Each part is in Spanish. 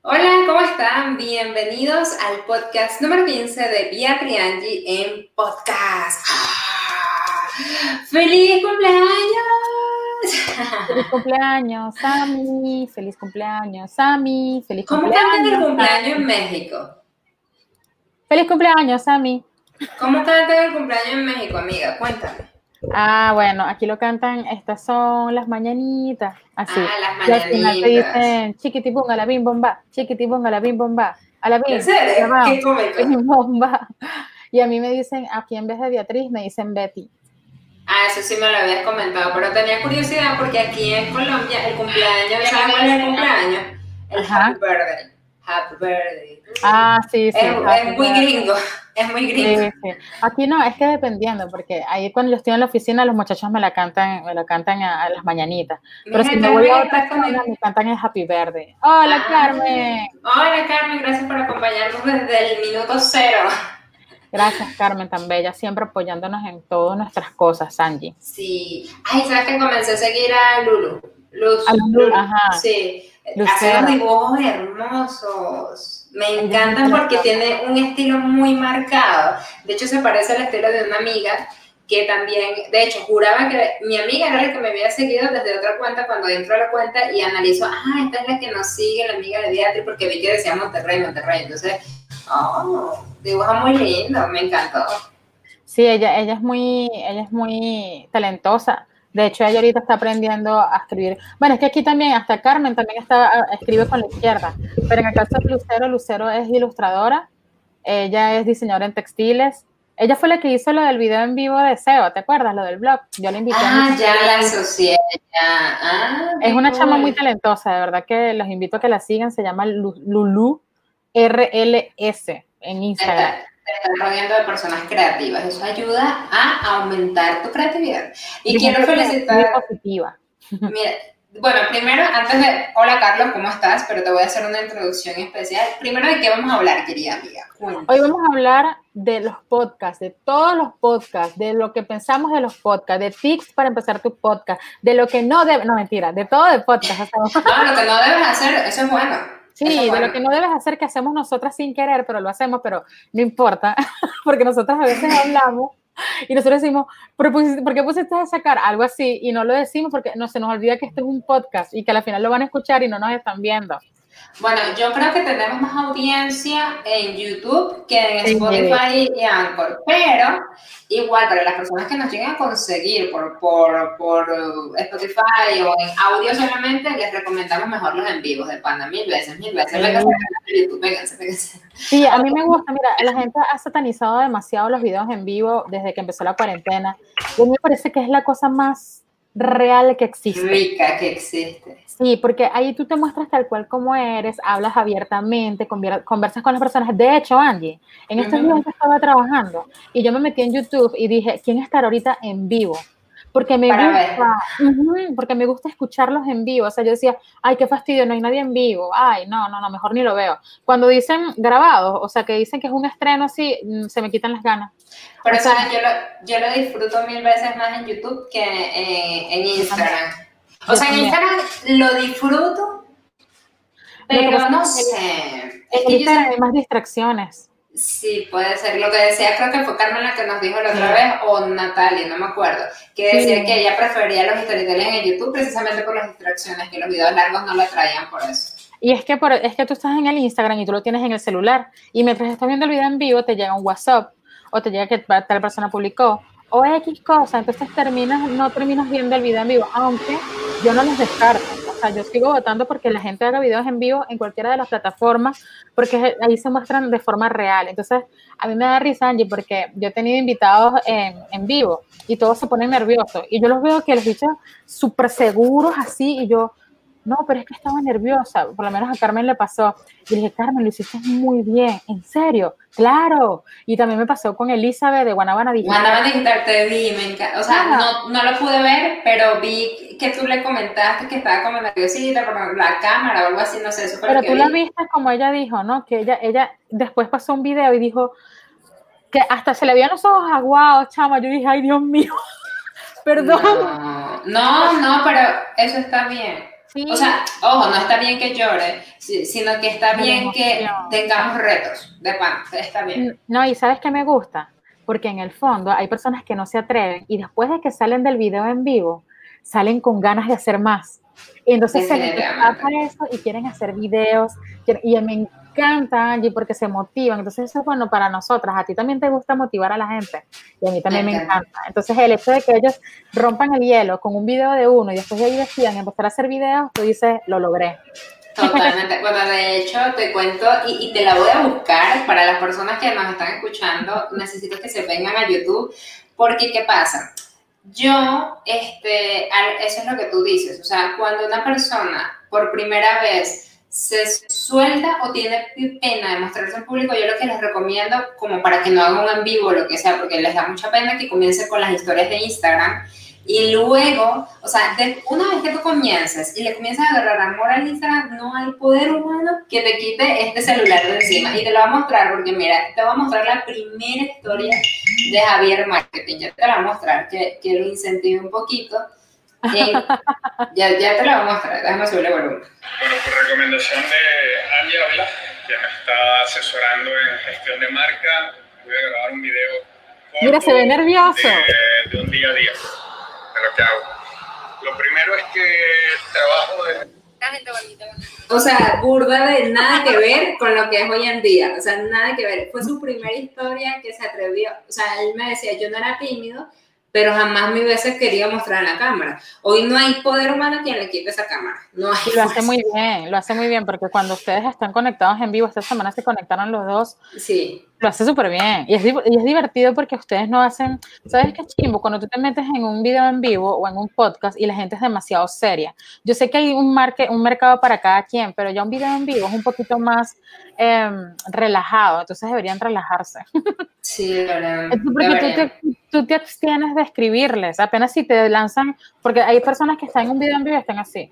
Hola, ¿cómo están? Bienvenidos al podcast número 15 de Vía Triangi en podcast. ¡Ah! ¡Feliz cumpleaños! Feliz cumpleaños, Sammy. Feliz cumpleaños, Sammy. Feliz ¿Cómo cumpleaños. cantan el cumpleaños en México? Feliz cumpleaños, Sammy. ¿Cómo cantan el cumpleaños en México, amiga? Cuéntame. Ah, bueno, aquí lo cantan, estas son las mañanitas, así. Ah, las Y al final te mañanitas. dicen chiquitibum a la bim bomba, chiquitibum a la bim bomba, a la bim, ¿En bomba. Y a mí me dicen, aquí en vez de Beatriz, me dicen Betty. Ah, eso sí me lo habías comentado, pero tenía curiosidad porque aquí en Colombia el cumpleaños, ¿sabes cuál es el cumpleaños? El Ajá. Happy Birthday. Happy Birthday. Ah, sí, sí. es, muy birthday. gringo, es muy Sí, gringo. sí. Aquí no, es que dependiendo, porque ahí cuando yo estoy en la oficina, los muchachos me la cantan, me la cantan a, a las mañanitas. Pero si me voy a otra zona, me cantan el Happy Verde. Hola, Ah. Carmen. Hola Carmen, gracias por acompañarnos desde el minuto cero. Gracias, Carmen, tan bella, siempre apoyándonos en todas nuestras cosas, Sanji. Sí. Ay, ¿sabes que comencé a seguir a Lulu? Luz, A Lulu, ajá. Sí. Hace unos dibujos hermosos. Me encantan porque tiene un estilo muy marcado. De hecho, se parece al estilo de una amiga que también, de hecho, juraba que mi amiga era la que me había seguido desde otra cuenta cuando entro a la cuenta y analizo, ah, esta es la que nos sigue, la amiga de Beatriz, porque vi que decía Monterrey, Monterrey. Entonces, oh, dibuja muy lindo, me encantó. Sí, ella, ella es muy, ella es muy talentosa. De hecho, ella ahorita está aprendiendo a escribir. Bueno, es que aquí también, hasta Carmen también está, escribe con la izquierda. Pero en el caso de Lucero, Lucero es ilustradora. Ella es diseñadora en textiles. Ella fue la que hizo lo del video en vivo de SEO, ¿te acuerdas? Lo del blog. Yo la invité. Ah, ya la asocié. Ah, Es una chama muy talentosa, de verdad que los invito a que la sigan. Se llama Lu- Lulu RLS en Instagram. Estás rodeando de personas creativas. Eso ayuda a aumentar tu creatividad. Y quiero felicitar. positiva. Mira, bueno, primero, antes de. Hola Carlos, ¿cómo estás? Pero te voy a hacer una introducción especial. Primero, ¿de qué vamos a hablar, querida amiga? Cuéntame. Hoy vamos a hablar de los podcasts, de todos los podcasts, de lo que pensamos de los podcasts, de tips para empezar tu podcast, de lo que no debe, no mentira, de todo de podcast. o sea, No, lo que no debes hacer, eso es bueno. Sí, de lo que no debes hacer que hacemos nosotras sin querer, pero lo hacemos, pero no importa, porque nosotras a veces hablamos y nosotros decimos, ¿por, pusiste- ¿por qué pusiste a sacar algo así? Y no lo decimos porque no se nos olvida que esto es un podcast y que al final lo van a escuchar y no nos están viendo. Bueno, yo creo que tenemos más audiencia en YouTube que en Sí. Spotify y Anchor, pero igual para las personas que nos lleguen a conseguir por, por, por Spotify o en audio solamente, les recomendamos mejor los en vivos de Panda mil veces, mil veces. Sí. Canal de YouTube. Sí, a mí me gusta, mira, la gente ha satanizado demasiado los videos en vivo desde que empezó la cuarentena. Y a mí me parece que es la cosa más real que existe. Rica que existe. Sí, porque ahí tú te muestras tal cual como eres, hablas abiertamente, conversas con las personas. De hecho, Angie, en estos días yo estaba trabajando y yo me metí en YouTube y dije, ¿quién estará ahorita en vivo? Porque me Para gusta, ujú, porque me gusta escucharlos en vivo. O sea, yo decía, ay, qué fastidio, no hay nadie en vivo. Ay, no, no, no, mejor ni lo veo. Cuando dicen grabados, o sea, que dicen que es un estreno así, mm, se me quitan las ganas. Pero O yo, lo, yo lo disfruto mil veces más en YouTube que en, en Instagram. O sea, en. Instagram lo disfruto, pero no sé. Es En que hay más distracciones. Sí, puede ser. Lo que decía, creo que fue Carmen la que nos dijo la otra vez, o Natalia, no me acuerdo, que decía Sí. que ella prefería los storytelling en YouTube precisamente por las distracciones, que los videos largos no la traían por eso. Y es que, por, es que tú estás en el Instagram y tú lo tienes en el celular. Y mientras estás viendo el video en vivo, te llega un WhatsApp o te llega que tal persona publicó o X cosa. Entonces terminas, no terminas viendo el video en vivo, aunque yo no los descarto. O sea, yo sigo votando porque la gente haga videos en vivo en cualquiera de las plataformas, porque ahí se muestran de forma real. Entonces, a mí me da risa, Angie, porque yo he tenido invitados en, en vivo y todos se ponen nerviosos. Y yo los veo que los bichos súper seguros así, y yo, no, pero es que estaba nerviosa, por lo menos a Carmen le pasó. Y dije, Carmen, lo hiciste muy bien, ¿en serio? Claro. Y también me pasó con Elizabeth de Guanabana Digital. Guanabana Digital te vi, me encanta. O sea, no, no lo pude ver, pero vi que tú le comentaste que estaba como nerviosita por la cámara o algo así, no sé, eso Pero tú vi. la viste como ella dijo, ¿no? Que ella, ella después pasó un video y dijo que hasta se le veían los ojos aguados, chama. Yo dije, ay, Dios mío, perdón. No, no, no, pero eso está bien. O sea, ojo, no está bien que llore, sino que está bien que tengamos retos de pan, está bien. No, y ¿sabes qué me gusta? Porque en el fondo hay personas que no se atreven y después de que salen del video en vivo, salen con ganas de hacer más. Y entonces se les eso y quieren hacer videos. Y me encanta, Angie, porque se motivan. Entonces eso es bueno para nosotras. A ti también te gusta motivar a la gente. Y a mí también me, encanta. Entonces el hecho de que ellos rompan el hielo con un video de uno y después de ahí decidan empezar a hacer videos, tú dices, lo logré. Totalmente. Bueno, de hecho, te cuento y, y, te la voy a buscar para las personas que nos están escuchando. Necesito que se vengan a YouTube. Porque, ¿qué pasa? Yo, este, eso es lo que tú dices, o sea, cuando una persona por primera vez se suelta o tiene pena de mostrarse en público, yo lo que les recomiendo, como para que no hagan un en vivo lo que sea, porque les da mucha pena que comience con las historias de Instagram y luego, o sea, una vez que tú comiences y le comienzas a agarrar amor al Instagram, no hay poder humano que te quite este celular de encima. Y te lo voy a mostrar porque, mira, te voy a mostrar la primera historia de Javier Marketing. Ya te la voy a mostrar, que, que lo incentive un poquito. Ya, ya te la voy a mostrar, déjame subirle volumen. Bueno, por recomendación de Angie Ávila, que me está asesorando en gestión de marca, voy a grabar un video. Mira, se ve nervioso. De, de un día a día lo que hago. Lo primero es que trabajo de... O sea, burda de nada que ver con lo que es hoy en día. O sea, nada que ver. Fue su primera historia que se atrevió. O sea, él me decía, yo no era tímido, pero jamás me hubiese querido mostrar en la cámara. Hoy no hay poder humano quien le quite esa cámara. No hay. Lo hace muy bien, lo hace muy bien, porque cuando ustedes están conectados en vivo, esta semana se conectaron los dos. Sí. Lo hace súper bien. Y es, y es divertido porque ustedes no hacen. ¿Sabes qué chimbo? Cuando tú te metes en un video en vivo o en un podcast y la gente es demasiado seria. Yo sé que hay un, marque, un mercado para cada quien, pero ya un video en vivo es un poquito más em, relajado. Entonces deberían relajarse. Sí, verdad. Porque tú te, tú te abstienes de escribirles. Apenas si te lanzan. Porque hay personas que están en un video en vivo y están así.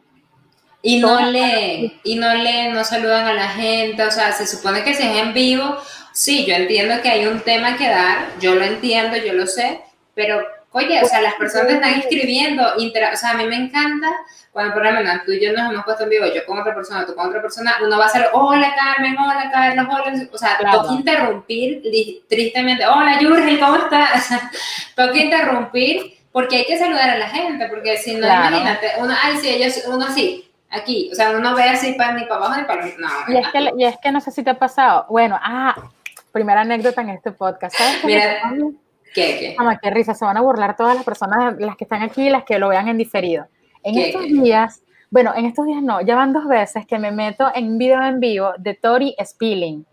Y no leen, y no leen, no saludan a la gente, o sea, se supone que si es en vivo, sí, yo entiendo que hay un tema que dar, yo lo entiendo, yo lo sé, pero oye, o sea, las personas están escribiendo, o sea, a mí me encanta cuando, por ejemplo, tú y yo nos hemos puesto en vivo, yo con otra persona, tú con otra persona, uno va a hacer, hola Carmen, hola Carlos, hola, o sea, toca interrumpir tristemente, hola Yurgel, ¿cómo estás? Toca interrumpir porque hay que saludar a la gente, porque si no, imagínate, uno, ay, sí, ellos, uno así, aquí, o sea, uno ve así para ni para abajo ni para no. Y es, que, y es que no sé si te ha pasado, bueno, ah, primera anécdota en este podcast. ¿Sabes Mira, ¿qué, qué? Mamá, qué risa, se van a burlar todas las personas, las que están aquí y las que lo vean en diferido. En estos días, bueno, en estos días no, ya van dos veces que me meto en un video en vivo de Tori Spilling.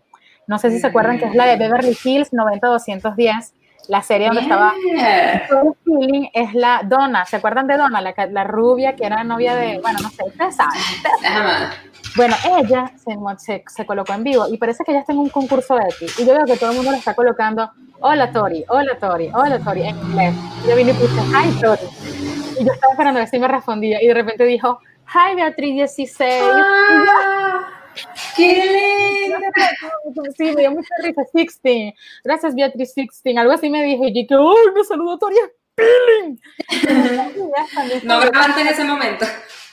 No sé si se acuerdan que es la de Beverly Hills 90210, la serie donde estaba Tori Spilling es la Donna, ¿se acuerdan de Donna? La, la rubia que era novia de, bueno, no sé, ustedes saben. Bueno, ella se, se, colocó en vivo y parece que ella está en un concurso de X. Y yo veo que todo el mundo le está colocando, hola Tori, hola Tori, hola Tori, en inglés. Y yo vine y puse, hi Tori. Y yo estaba esperando a ver si me respondía. Y de repente dijo, hi Beatriz 16. Ah, ¡Qué lindo! Sí, me dio mucha risa, 16. Gracias Beatriz 16. Algo así me dijo. Y dije, ¡uy, me saludo Tori No grabaste en ese momento.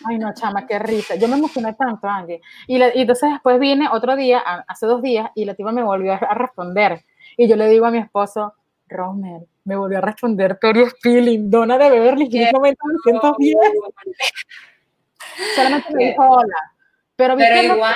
Ay, no, chama, qué risa. Yo me emocioné tanto, Angie. Y, entonces después vine otro día, hace dos días, y la tipa me volvió a responder. Y yo le digo a mi esposo, Romer, me volvió a responder Tori Spilling, dona de Beverly Hills 910. Solamente me dijo hola. Pero, pero igual,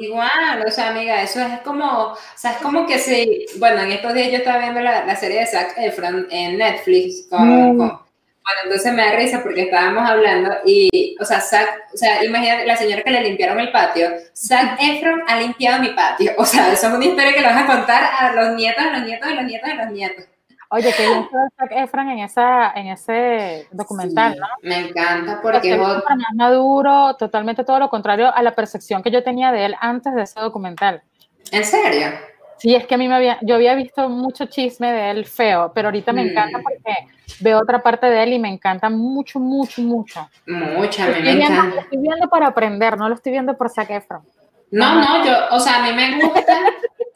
igual, o sea, amiga, eso es como, o sea, es como que si, bueno, en estos días yo estaba viendo la, la serie de Zac Efron en Netflix con, mm. Bueno, entonces me da risa porque estábamos hablando y, o sea, Zac, o sea, imagínate la señora que le limpiaron el patio. Zac Efron ha limpiado mi patio. O sea, eso es una historia que le vas a contar a los nietos, a los nietos, a los nietos, a los nietos. Oye, qué bien Zac Efron en, esa, en ese documental, ¿no? Me encanta porque es más maduro, totalmente todo lo contrario a la percepción que yo tenía de él antes de ese documental. ¿En serio? Sí, es que a mí me había, yo había visto mucho chisme de él feo, pero ahorita me encanta mm. porque veo otra parte de él y me encanta mucho, mucho, mucho. Mucho, a mí me encanta. Lo estoy viendo para aprender, no lo estoy viendo por Zac Efron. No, no, yo, o sea, a mí me gusta,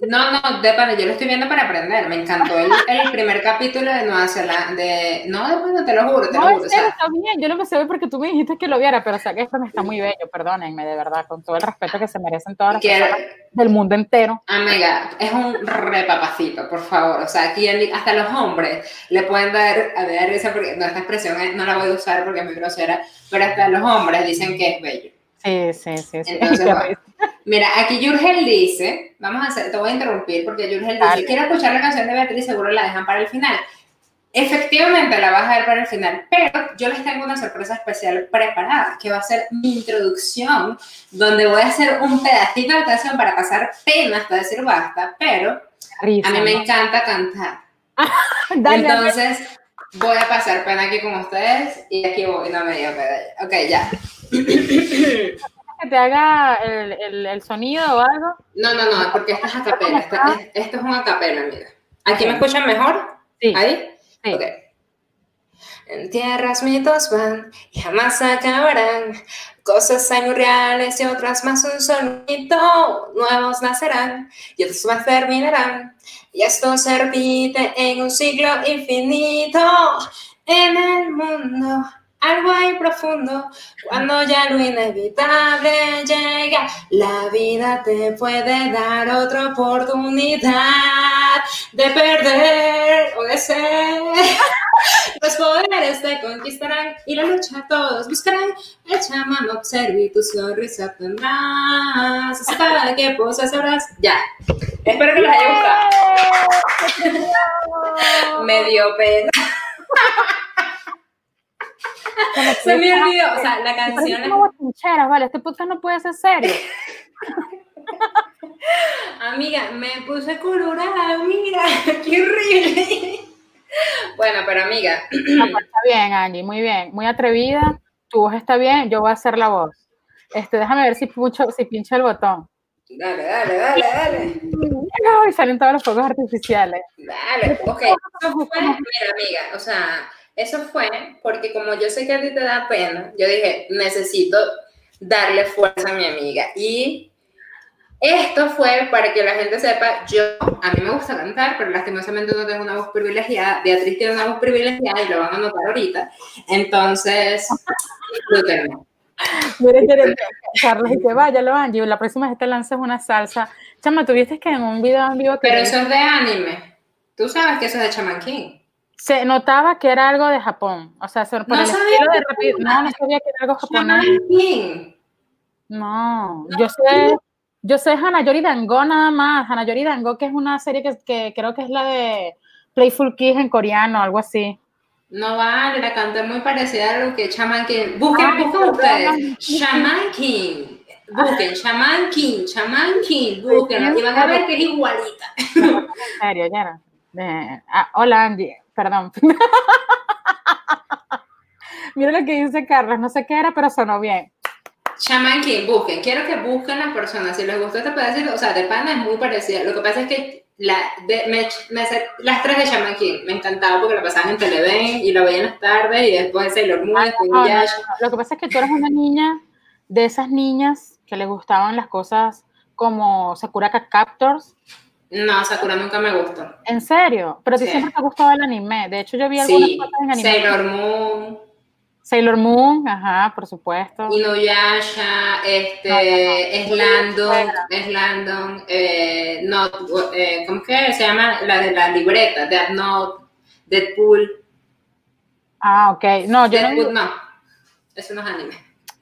No, no, de pana, yo lo estoy viendo para aprender. Me encantó el, el primer capítulo de Nueva Zelanda. De, no, de pana, te lo juro, te No, lo juro. serio, está bien. Yo lo empecé a ver porque tú me dijiste que lo viera, pero o sea que esto me está muy bello, perdónenme, de verdad, con todo el respeto que se merecen todas las personas del mundo entero. amiga, es un repapacito, por favor. O sea, aquí hasta los hombres le pueden dar, a ver, esa, porque, no, esta expresión no la voy a usar porque es muy grosera, pero hasta los hombres dicen que es bello. Sí, sí, sí. Entonces, bueno. Mira, aquí Yurgel dice, vamos a hacer, te voy a interrumpir porque Yurgel dice, Dale. quiero escuchar la canción de Beatriz, seguro la dejan para el final. Efectivamente la vas a ver para el final, pero yo les tengo una sorpresa especial preparada, que va a ser mi introducción, donde voy a hacer un pedacito de canción para pasar pena hasta decir basta, pero a mí me encanta cantar. Dale. Entonces, voy a pasar pena aquí con ustedes y aquí voy, no me dio pena. Ok, ya. que te haga el, el, el sonido o algo. No, no, no, porque esto es acapela. Esto, es- esto es un acapela, amiga. ¿Aquí me escuchan mejor? Sí, ¿Ahí? sí. Ok. En tierras mitos van y jamás acabarán. Cosas reales y otras más un solo mito. Nuevos nacerán y otros más terminarán. Y esto se repite en un siglo infinito. En el mundo algo hay profundo. Cuando ya lo inevitable llega, la vida te puede dar otra oportunidad de perder o de ser. Los poderes te conquistarán y la lucha todos buscarán. Echa mano, observa y tu sonrisa tendrás. Cada que poses sabrás. Ya. Espero que les haya gustado. Me dio pena. Se me olvidó. O sea, la canción es como chincheras, vale, este podcast no puede ser serio. Amiga, me puse colorada, mira, qué horrible. Bueno, pero amiga, No, está bien, Angie, muy bien, muy atrevida. Tu voz está bien, yo voy a hacer la voz. Este, déjame ver si pincho, si pincho el botón. dale, dale, dale, dale. Ay, salen todos los fuegos artificiales. Dale, ok. Eso fue, mira, amiga, o sea, eso fue porque como yo sé que a ti te da pena, yo dije, necesito darle fuerza a mi amiga. Y esto fue para que la gente sepa, yo, a mí me gusta cantar, pero lastimosamente no tengo una voz privilegiada. Beatriz tiene una voz privilegiada y lo van a notar ahorita. Entonces, disfrútenlo. Mire, quiere- Carlos, y que vaya, lo Angie, la próxima vez te lanzas una salsa. Chama, tuviste que en un video en vivo que Pero eso es de anime. Tú sabes que eso es de Chaman King. se notaba que era algo de Japón. O sea, por No sabía de que rápido. No, no sabía que era algo japonés. Chaman King. No, yo sé, yo sé Hanayori Dango nada más. Hanayori Dango, que es una serie que, que creo que es la de Playful Kids en coreano, algo así. No vale, la canté muy parecida a lo que Chaman King. Busquen, Ay, busquen ustedes. Shaman King. Busquen, Shaman King, Shaman King. Busquen, y van a ver que es igualita. En serio, ya era. De- ah, hola Angie, perdón. Mira lo que dice Carlos, no sé qué era, pero sonó bien. Shaman King, busquen. Quiero que busquen las personas. Si les gustó este pedacito, o sea, de pana es muy parecida. Lo que pasa es que la, de, me, me sé las tres de Shaman King me encantaba porque la pasaban en Televen y lo veía en las tardes y después Sailor Moon, después No, no, Inuyasha. no, Lo que pasa es que tú eres una niña de esas niñas que le gustaban las cosas como Sakura Captors. No, Sakura nunca me gustó. En serio, pero Sí. siempre te ha gustado el anime. De hecho, yo vi algunas Sí, cosas en anime. Sailor Moon, Sailor Moon, ajá, por supuesto. Inuyasha, este, No, no, no. es Landon, Fuera. es Landon, eh, no, eh, ¿cómo que se llama? La de la libreta, Death Note, Deadpool, Ah, ok. No, yo no Deadpool, no, eso no es anime.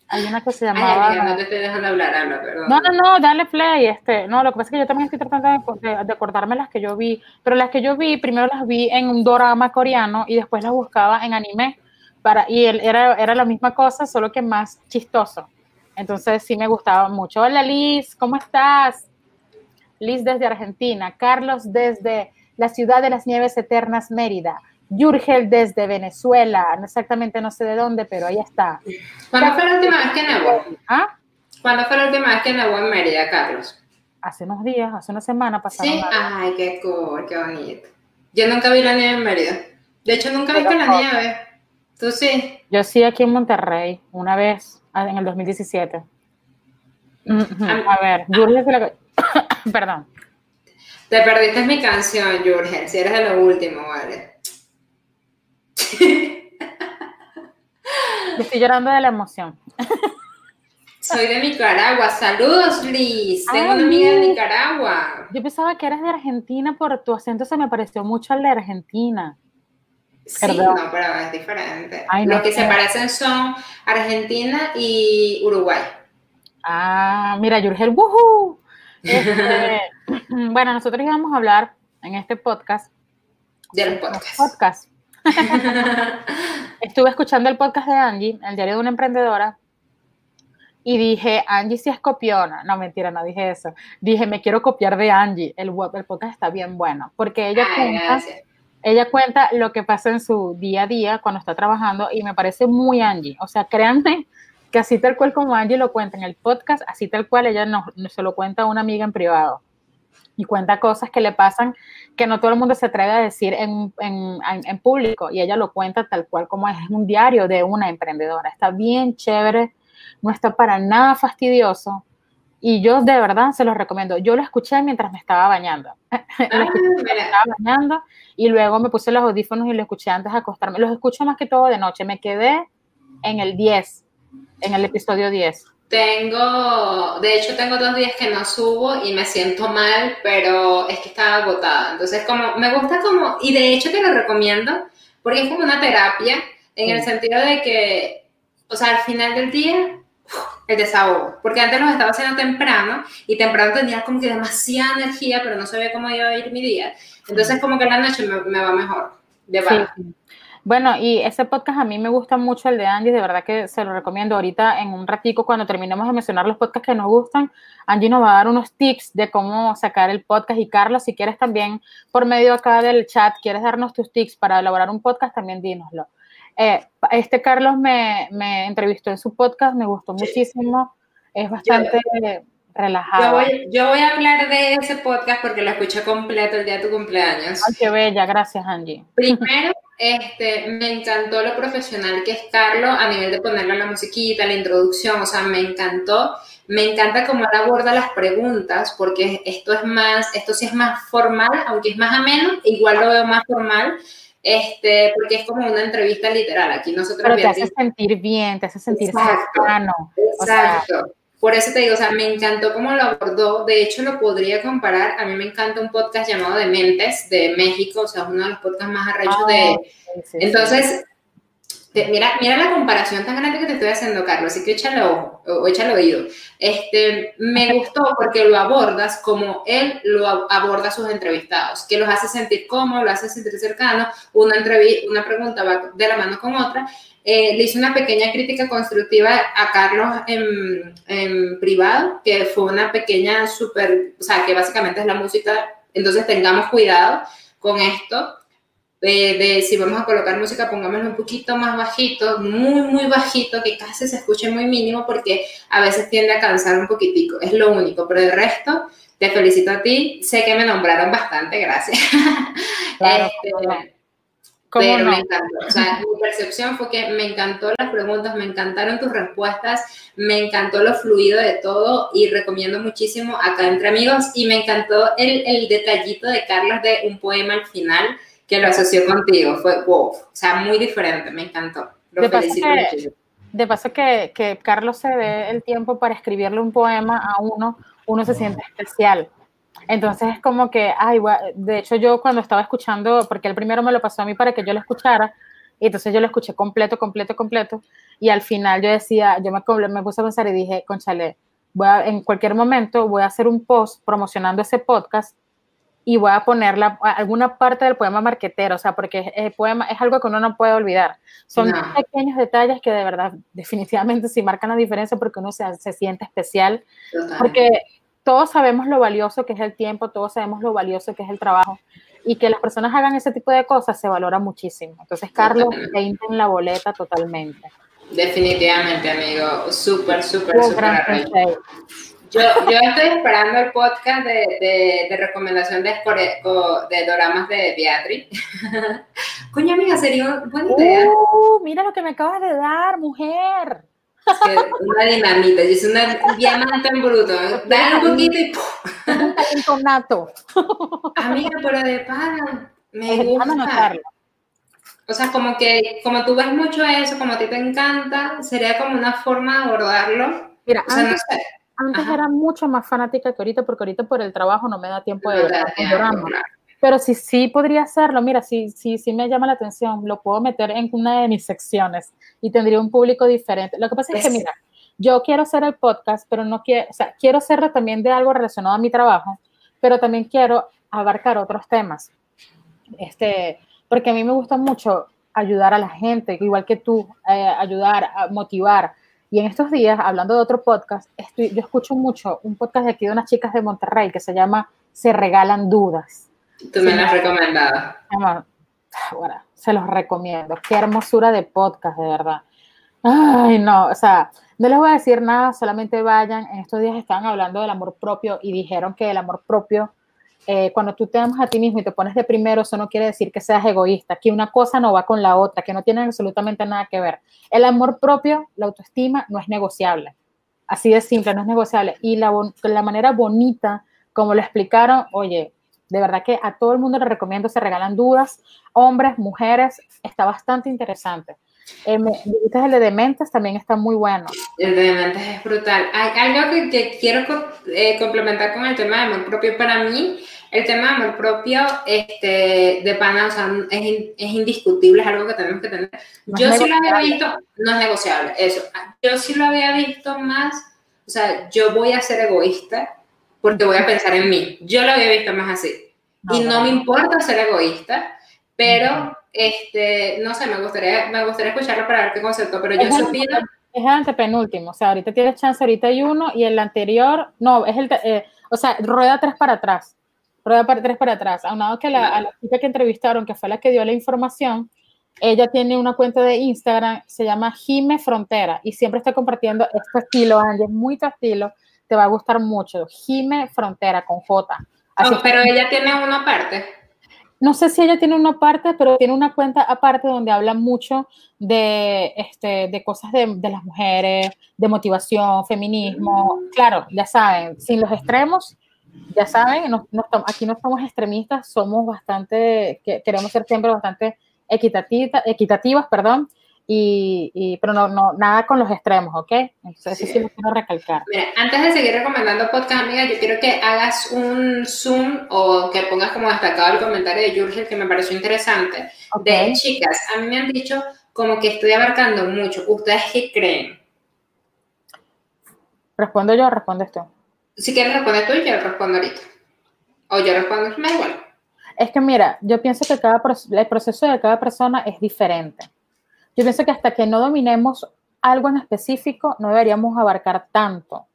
Hay una que se Ay, llamaba. amiga, no te estoy dejando hablar, habla, perdón. No, no, no, dale play. Este, no, lo que pasa es que yo también estoy tratando de, de- de acordarme las que yo vi, pero las que yo vi, primero las vi en un dorama coreano y después las buscaba en anime. Para, y él, era, era la misma cosa, solo que más chistoso. Entonces sí me gustaba mucho. Hola Liz, ¿cómo estás? Liz desde Argentina, Carlos desde la ciudad de las nieves eternas, Mérida, Yurgel desde Venezuela, no exactamente no sé de dónde, pero ahí está. ¿Cuándo fue la última vez que nevó? ¿Ah? ¿Cuándo fue la última vez que en Mérida, Carlos? Hace unos días, hace una semana pasaron. Sí, ay, qué cool, qué bonito. Yo nunca vi la nieve en Mérida. De hecho, nunca viste la nieve. Tú sí. Yo sí aquí en Monterrey, una vez, ah, en el 2017. Ujú, Ah. A ver, Yurgel se la... Perdón. Te perdiste mi canción, Jurgen, si eres de lo último, vale. Estoy llorando de la emoción. Soy de Nicaragua. Saludos, Liz. Tengo una amiga de Nicaragua. Yo pensaba que eras de Argentina por tu acento, se me pareció mucho al de Argentina. Sí, no, pero es diferente. Lo que se parecen son Argentina y Uruguay. Ah, mira, Yurgel, ¡wuhu! Este, bueno, nosotros íbamos a hablar en este podcast. De los podcasts. Podcast. Estuve escuchando el podcast de Angie, el diario de una emprendedora, y dije, Angie si es copiona. No, mentira, no dije eso. Dije, me quiero copiar de Angie. El, el podcast está bien bueno, porque ella cuenta, ella cuenta lo que pasa en su día a día cuando está trabajando y me parece muy Angie. O sea, créanme que así tal cual como Angie lo cuenta en el podcast, así tal cual ella no se lo cuenta a una amiga en privado. Y cuenta cosas que le pasan que no todo el mundo se atreve a decir en, en, en público. Y ella lo cuenta tal cual como es un diario de una emprendedora. Está bien chévere no está para nada fastidioso y yo de verdad se los recomiendo. Yo lo escuché mientras me estaba bañando. Ah, me estaba bañando y luego me puse los audífonos y lo escuché antes de acostarme. Los escucho más que todo de noche. Me quedé en el 10, en el episodio 10. Tengo, de hecho tengo dos días que no subo y me siento mal, pero es que estaba agotada. Entonces como, me gusta como, y de hecho te lo recomiendo, porque es como una terapia, en el sentido de que, o sea, al final del día el desahogo, porque antes los estaba haciendo temprano y temprano tenía como que demasiada energía, pero no sabía cómo iba a ir mi día. Entonces como que en la noche me, va mejor. De Bueno, y ese podcast a mí me gusta mucho, el de Angie, de verdad que se lo recomiendo. Ahorita en un ratico, cuando terminemos de mencionar los podcasts que nos gustan, Angie nos va a dar unos tips de cómo sacar el podcast. Y Carlos, si quieres también, por medio acá del chat, quieres darnos tus tips para elaborar un podcast, también dínoslo. Eh, este Carlos me, me, entrevistó en su podcast, me gustó muchísimo, es bastante relajado. Yo voy, a hablar de ese podcast porque lo escuché completo el día de tu cumpleaños. Ay, qué bella, gracias Angie. Primero, este, me encantó lo profesional que es Carlos a nivel de ponerle la musiquita, la introducción, o sea, me encantó. Me encanta cómo él aborda las preguntas, porque esto es más, esto sí es más formal, aunque es más ameno, igual lo veo más formal, este, porque es como una entrevista literal. Aquí nosotros. Pero te hace sentir bien, te hace sentir cercano. Exacto. Por eso te digo, o sea, me encantó cómo lo abordó. De hecho, lo podría comparar. A mí me encanta un podcast llamado Dementes de México, o sea, uno de los podcasts más arrechos de. Ah, Entonces, mira, mira la comparación tan grande que te estoy haciendo, Carlos, así que échalo o échalo oído. Este, me gustó porque lo abordas como él lo aborda a sus entrevistados, que los hace sentir cómodos, lo hace sentir cercano, una, una pregunta va de la mano con otra. Eh, le hice una pequeña crítica constructiva a Carlos en, en privado, que fue una pequeña super, o sea, que básicamente es la música, entonces tengamos cuidado con esto de, si vamos a colocar música, pongámoslo un poquito más bajito, muy, muy bajito, que casi se escuche muy mínimo, porque a veces tiende a cansar un poquitico, es lo único, pero el resto, te felicito a ti, sé que me nombraron bastante, gracias. Claro, este, pero me encantó, o sea, mi percepción fue que me encantó las preguntas, me encantaron tus respuestas, me encantó lo fluido de todo y recomiendo muchísimo acá entre amigos. Y me encantó el, el detallito de Carlos de un poema al final, que lo asoció contigo. Fue wow, o sea, muy diferente, me encantó. Lo de felicito que, De paso que, que Carlos se dé el tiempo para escribirle un poema a uno, uno se siente especial. Entonces es como que, ay, de hecho yo cuando estaba escuchando, porque él primero me lo pasó a mí para que yo lo escuchara, y entonces yo lo escuché completo, completo, completo, y al final yo decía, yo me, me puse a pensar y dije, conchale, voy a, en cualquier momento voy a hacer un post promocionando ese podcast y voy a poner alguna parte del poema marquetero, o sea, porque el poema es algo que uno no puede olvidar. Son pequeños detalles que de verdad definitivamente sí marcan la diferencia porque uno se, se siente especial, porque todos sabemos lo valioso que es el tiempo, todos sabemos lo valioso que es el trabajo y que las personas hagan ese tipo de cosas se valora muchísimo. Entonces, Carlos, te en la boleta totalmente. Definitivamente, amigo. Súper, súper, súper. Yo, yo estoy esperando el podcast de, de, recomendación de, de doramas de Beatriz. Coño, amiga, sería buena idea. Uh, mira lo que me acabas de dar, mujer. Es que una dinamita, es una diamante en bruto. Dale un poquito y ¡pum! Un nato. Amiga, pero de pana, me gusta. O sea, como que, como tú ves mucho eso, como a ti te encanta, sería como una forma de abordarlo. Mira, antes, antes era mucho más fanática que ahorita, porque ahorita por el trabajo no me da tiempo de ver Pero sí, sí podría hacerlo. Mira, sí, sí, sí me llama la atención. Lo puedo meter en una de mis secciones y tendría un público diferente. Lo que pasa es que, mira, yo quiero hacer el podcast, pero no quiero, o sea, quiero hacerlo también de algo relacionado a mi trabajo, pero también quiero abarcar otros temas. Este, porque a mí me gusta mucho ayudar a la gente, igual que tú, eh, ayudar, a motivar. Y en estos días, hablando de otro podcast, estoy, yo escucho mucho un podcast de aquí de unas chicas de Monterrey que se llama Se Regalan Dudas. Tú me. Bueno, se los recomiendo. Qué hermosura de podcast, de verdad. Ay, no, o sea, no les voy a decir nada, solamente vayan. En estos días estaban hablando del amor propio y dijeron que el amor propio, eh, cuando tú te amas a ti mismo y te pones de primero, eso no quiere decir que seas egoísta, que una cosa no va con la otra, que no tienen absolutamente nada que ver. El amor propio, la autoestima, no es negociable. Así de simple, no es negociable. Y la, la manera bonita, como lo explicaron, oye, de verdad que a todo el mundo le recomiendo, se regalan dudas, hombres, mujeres, está bastante interesante. Eh, el de Dementes también está muy bueno. El de Dementes es brutal. Hay algo que, quiero eh, complementar con el tema de amor propio. Para mí, el tema de amor propio este, de pana, o sea, es, es indiscutible, es algo que tenemos que tener. yo sí lo había visto, no es negociable, eso. Yo sí lo había visto más, o sea, yo voy a ser egoísta porque voy a pensar en mí. Yo lo había visto más así. y no me importa ser egoísta, pero, este, no sé, me gustaría, me gustaría escucharlo para ver qué concepto, pero yo supino... Es el antepenúltimo, o sea, ahorita tienes chance, ahorita hay uno, y el anterior, no, es el, eh, o sea, rueda tres para atrás, rueda para tres para atrás, aunado que la, a la chica que entrevistaron, que fue la que dio la información, ella tiene una cuenta de Instagram, se llama Jime Frontera, y siempre está compartiendo este estilo, Angie, es muy tu estilo, te va a gustar mucho. Jime Frontera con J. Oh, pero ella tiene una parte. No sé si ella tiene una parte, pero tiene una cuenta aparte donde habla mucho de, este, de cosas de, de las mujeres, de motivación, feminismo. Claro, ya saben, sin los extremos, ya saben, aquí no somos extremistas, somos bastante, queremos ser siempre bastante equitativas, perdón, y, pero no, no, nada con los extremos, ¿ok? Entonces, eso sí lo quiero recalcar. Mira, antes de seguir recomendando podcast, amiga, yo quiero que hagas un zoom o que pongas como destacado el comentario de Jurgel que me pareció interesante. De chicas, a mí me han dicho como que estoy abarcando mucho. ¿Ustedes qué creen? ¿Respondo yo o respondes tú? Si quieres responder tú, yo respondo ahorita. O yo respondo, me da igual. Es que mira, yo pienso que cada el proceso de cada persona es diferente. Yo pienso que hasta que no dominemos algo en específico, no deberíamos abarcar tanto.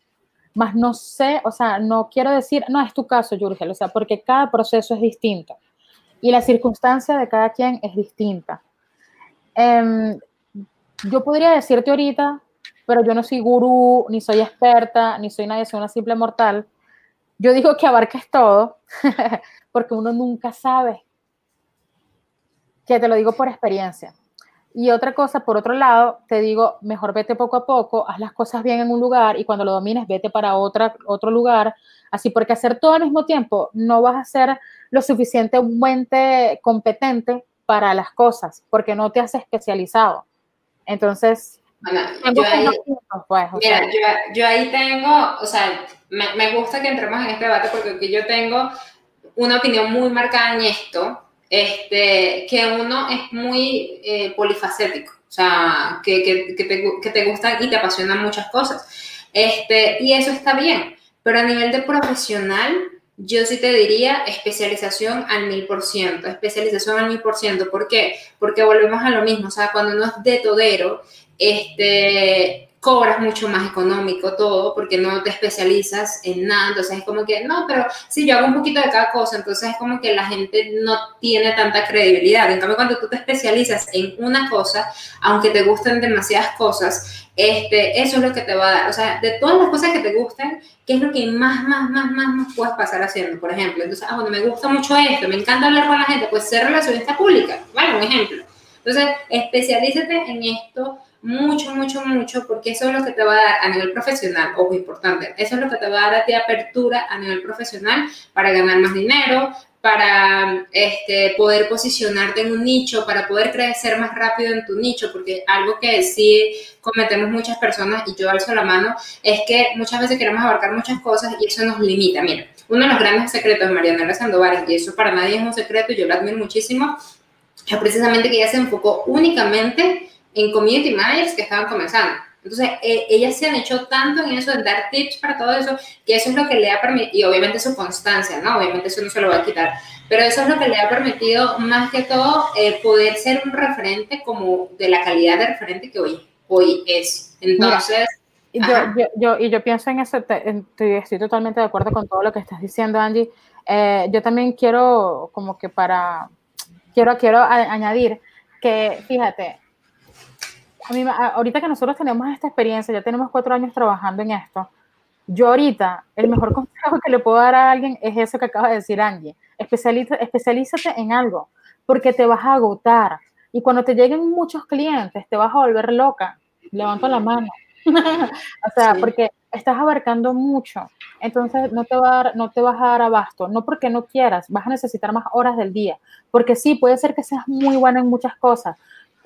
Más no sé, o sea, no quiero decir, no es tu caso, Jurgel, o sea, porque cada proceso es distinto y la circunstancia de cada quien es distinta. Em, yo podría decirte ahorita, pero yo no soy gurú, ni soy experta, ni soy nadie, soy una simple mortal. Yo digo que abarques todo, porque uno nunca sabe. Que te lo digo por experiencia. Y otra cosa, por otro lado, te digo, mejor vete poco a poco, haz las cosas bien en un lugar y cuando lo domines, vete para otra, otro lugar. Así, porque hacer todo al mismo tiempo no vas a ser lo suficientemente competente para las cosas, porque no te has especializado. Entonces, yo, ahí, pues, mira, yo, ahí tengo, o sea, me, me gusta que entremos en este debate porque yo tengo una opinión muy marcada en esto, este, que uno es muy eh, polifacético, o sea, que, que, que, te, que, te, gustan y te apasionan muchas cosas. Este, y eso está bien, pero a nivel de profesional, yo sí te diría especialización al mil por ciento, especialización al mil por ciento. ¿Por qué? Porque volvemos a lo mismo, o sea, cuando uno es de todero, este, cobras mucho más económico todo porque no te especializas en nada, entonces es como que, no, pero si yo hago un poquito de cada cosa, entonces es como que la gente no tiene tanta credibilidad. En cambio, cuando tú te especializas en una cosa, aunque te gusten demasiadas cosas, este, eso es lo que te va a dar, o sea, de todas las cosas que te gusten, ¿qué es lo que más, más, más, más, más puedes pasar haciendo? Por ejemplo, entonces, ah, bueno, me gusta mucho esto, me encanta hablar con la gente, pues ser relacionista pública, ¿vale? Un ejemplo. Entonces, especialízate en esto mucho, mucho, mucho, porque eso es lo que te va a dar a nivel profesional, ojo importante, eso es lo que te va a dar a ti apertura a nivel profesional para ganar más dinero, para este, poder posicionarte en un nicho, para poder crecer más rápido en tu nicho, porque algo que sí cometemos muchas personas, y yo alzo la mano, es que muchas veces queremos abarcar muchas cosas y eso nos limita. Mira, uno de los grandes secretos de Marianela Sandoval, y eso para nadie es un secreto, yo lo admiro muchísimo, es precisamente que ella se enfocó únicamente en community managers que estaban comenzando. Entonces, eh, ellas se han hecho tanto en eso, en dar tips para todo eso, que eso es lo que le ha permitido, y obviamente su constancia, ¿no? Obviamente eso no se lo va a quitar, pero eso es lo que le ha permitido, más que todo, eh, poder ser un referente como de la calidad de referente que hoy, hoy es. Entonces... yo, yo, yo, y yo pienso en eso, estoy, totalmente de acuerdo con todo lo que estás diciendo, Angie. Eh, yo también quiero, como que para, quiero, quiero añadir que, fíjate, a mí, ahorita que nosotros tenemos esta experiencia, ya tenemos cuatro años trabajando en esto, yo ahorita, el mejor consejo que le puedo dar a alguien es eso que acaba de decir Angie. especialízate en algo, porque te vas a agotar. Y cuando te lleguen muchos clientes, te vas a volver loca. Levanto la mano. o sea, porque estás abarcando mucho. Entonces no te, va a dar, no te vas a dar abasto. No porque no quieras, vas a necesitar más horas del día. Porque sí, puede ser que seas muy bueno en muchas cosas,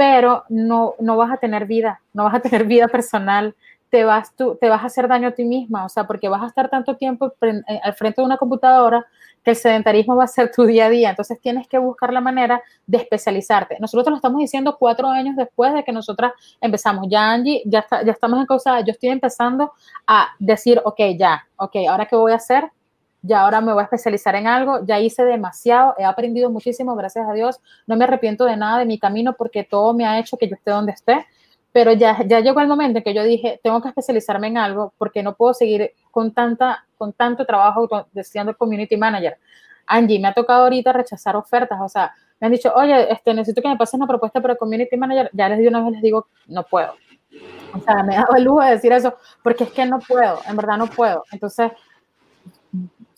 pero no, no vas a tener vida, no vas a tener vida personal, te vas, tú, te vas a hacer daño a ti misma, o sea, porque vas a estar tanto tiempo eh, al frente de una computadora que el sedentarismo va a ser tu día a día. Entonces tienes que buscar la manera de especializarte. Nosotros lo estamos diciendo cuatro años después de que nosotras empezamos. Ya Angie, ya, está, ya estamos en causa, yo estoy empezando a decir, ok, ya, ok, ahora qué voy a hacer, ya ahora me voy a especializar en algo, ya hice demasiado, he aprendido muchísimo, gracias a Dios, no me arrepiento de nada de mi camino porque todo me ha hecho que yo esté donde esté, pero ya, ya llegó el momento en que yo dije, tengo que especializarme en algo porque no puedo seguir con, tanta, con tanto trabajo siendo community manager. Angie, me ha tocado ahorita rechazar ofertas, o sea, me han dicho, oye, este, necesito que me pases una propuesta para community manager, ya les digo una vez, les digo, no puedo. O sea, me he dado el lujo de decir eso, porque es que no puedo, en verdad no puedo. Entonces,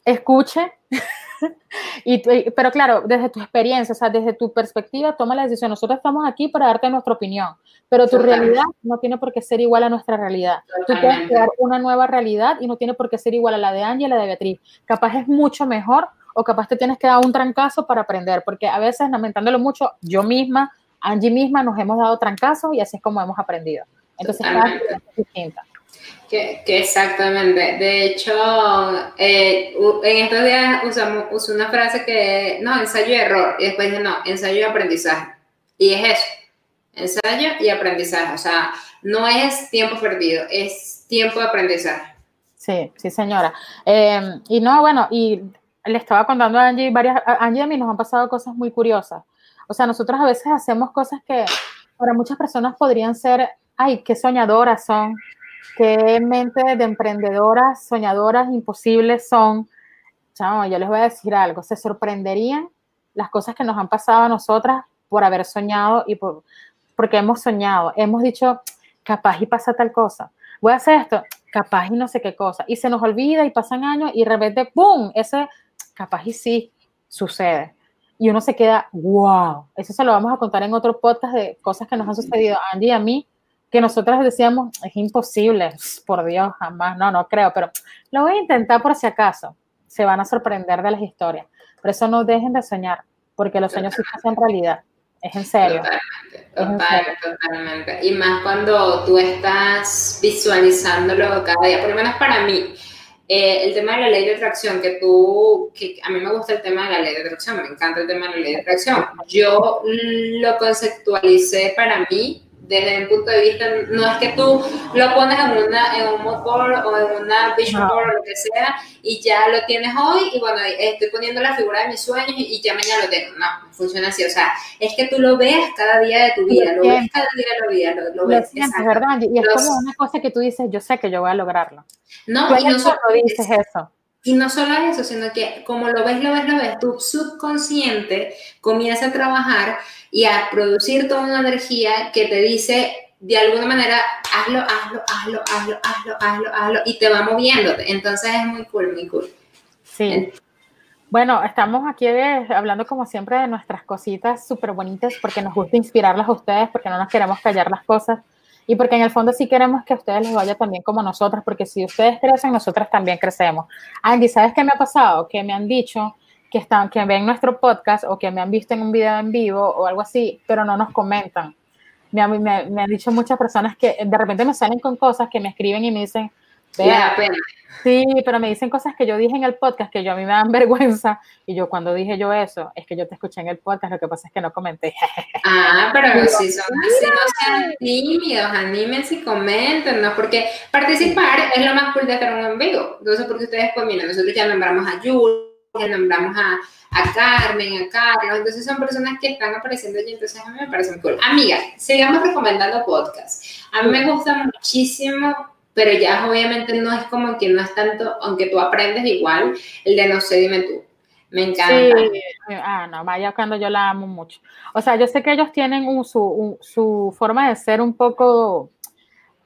escuche, y, pero claro, desde tu experiencia, o sea, desde tu perspectiva, toma la decisión. Nosotros estamos aquí para darte nuestra opinión, pero tu realidad no tiene por qué ser igual a nuestra realidad. Tú puedes crear una nueva realidad y no tiene por qué ser igual a la de Angie y la de Beatriz. Capaz es mucho mejor o capaz te tienes que dar un trancazo para aprender, porque a veces, lamentándolo mucho, yo misma, Angie misma, nos hemos dado trancazos y así es como hemos aprendido. Entonces, es distinta. Que, exactamente. De hecho, eh, en estos días usamos usé una frase que, no, ensayo y error. Y después no, ensayo y aprendizaje. Y es eso, ensayo y aprendizaje. O sea, no es tiempo perdido, es tiempo de aprendizaje. Sí, sí, señora. Em, y no, bueno, y le estaba contando a Angie, varias, a Angie y a mí nos han pasado cosas muy curiosas. O sea, nosotros a veces hacemos cosas que para muchas personas podrían ser, ay, qué soñadoras son, qué mente de emprendedoras, soñadoras, imposibles son. Chamo, yo les voy a decir algo, se sorprenderían las cosas que nos han pasado a nosotras por haber soñado y por, porque hemos soñado. Hemos dicho, capaz y pasa tal cosa. Voy a hacer esto, capaz y no sé qué cosa. Y se nos olvida y pasan años y de repente, ¡pum! Ese capaz y sí sucede. Y uno se queda, wow. Eso se lo vamos a contar en otro podcast de cosas que nos han sucedido a Angie y a mí que nosotras decíamos, es imposible, por Dios, jamás, no, no creo, pero lo voy a intentar por si acaso. Se van a sorprender de las historias. Por eso no dejen de soñar, porque los sueños se hacen realidad. Es en serio. Totalmente, totalmente. Y más cuando tú estás visualizándolo cada día, por lo menos para mí. Eh, el tema de la ley de atracción, que tú, que a mí me gusta el tema de la ley de atracción, me encanta el tema de la ley de atracción. Yo lo conceptualicé para mí desde mi punto de vista, no es que tú lo pones en, una, en un mood board o en una vision board o lo que sea y ya lo tienes hoy y bueno, estoy poniendo la figura de mis sueños y, ya mañana lo tengo. No, funciona así. O sea, es que tú lo ves cada día de tu vida, lo, ves cada día de tu vida, lo, ves. es verdad. Y es como una cosa que tú dices, yo sé que yo voy a lograrlo. No, y no solo dices eso. Y no solo eso, sino que como lo ves, lo ves, lo ves, tu subconsciente comienza a trabajar y a producir toda una energía que te dice de alguna manera, hazlo, hazlo, hazlo, hazlo, hazlo, hazlo, hazlo, y te va moviéndote. Entonces es muy cool, muy cool. Sí. Bueno, estamos aquí hablando como siempre de nuestras cositas súper bonitas porque nos gusta inspirarlas a ustedes, porque no nos queremos callar las cosas. Y porque en el fondo sí queremos que a ustedes les vaya también como nosotras, porque si ustedes crecen, nosotras también crecemos. Andy, ¿sabes qué me ha pasado? Que me han dicho que, están, que ven nuestro podcast o que me han visto en un video en vivo o algo así, pero no nos comentan. Me, me, me han dicho muchas personas que de repente me salen con cosas que me escriben y me dicen, Vea, Sí, pero me dicen cosas que yo dije en el podcast que yo a mí me dan vergüenza. Y yo cuando dije yo eso, es que yo te escuché en el podcast, lo que pasa es que no comenté. Ah, pero si son así, no sean tímidos, anímense y comenten, ¿no? Porque participar es lo más cool de hacer un en vivo. Entonces, porque ustedes, pues mira, nosotros ya nombramos a Jules, ya nombramos a, a Carmen, a Carlos, entonces son personas que están apareciendo allí, entonces a mí me parece muy cool. Amiga, sigamos recomendando podcasts. A mí me gusta muchísimo pero ya obviamente no es como que no es tanto, aunque tú aprendes igual, el de no sé, dime tú. Me encanta. Sí. Ah, no, vaya cuando yo la amo mucho. O sea, yo sé que ellos tienen un, su, su, forma de ser un poco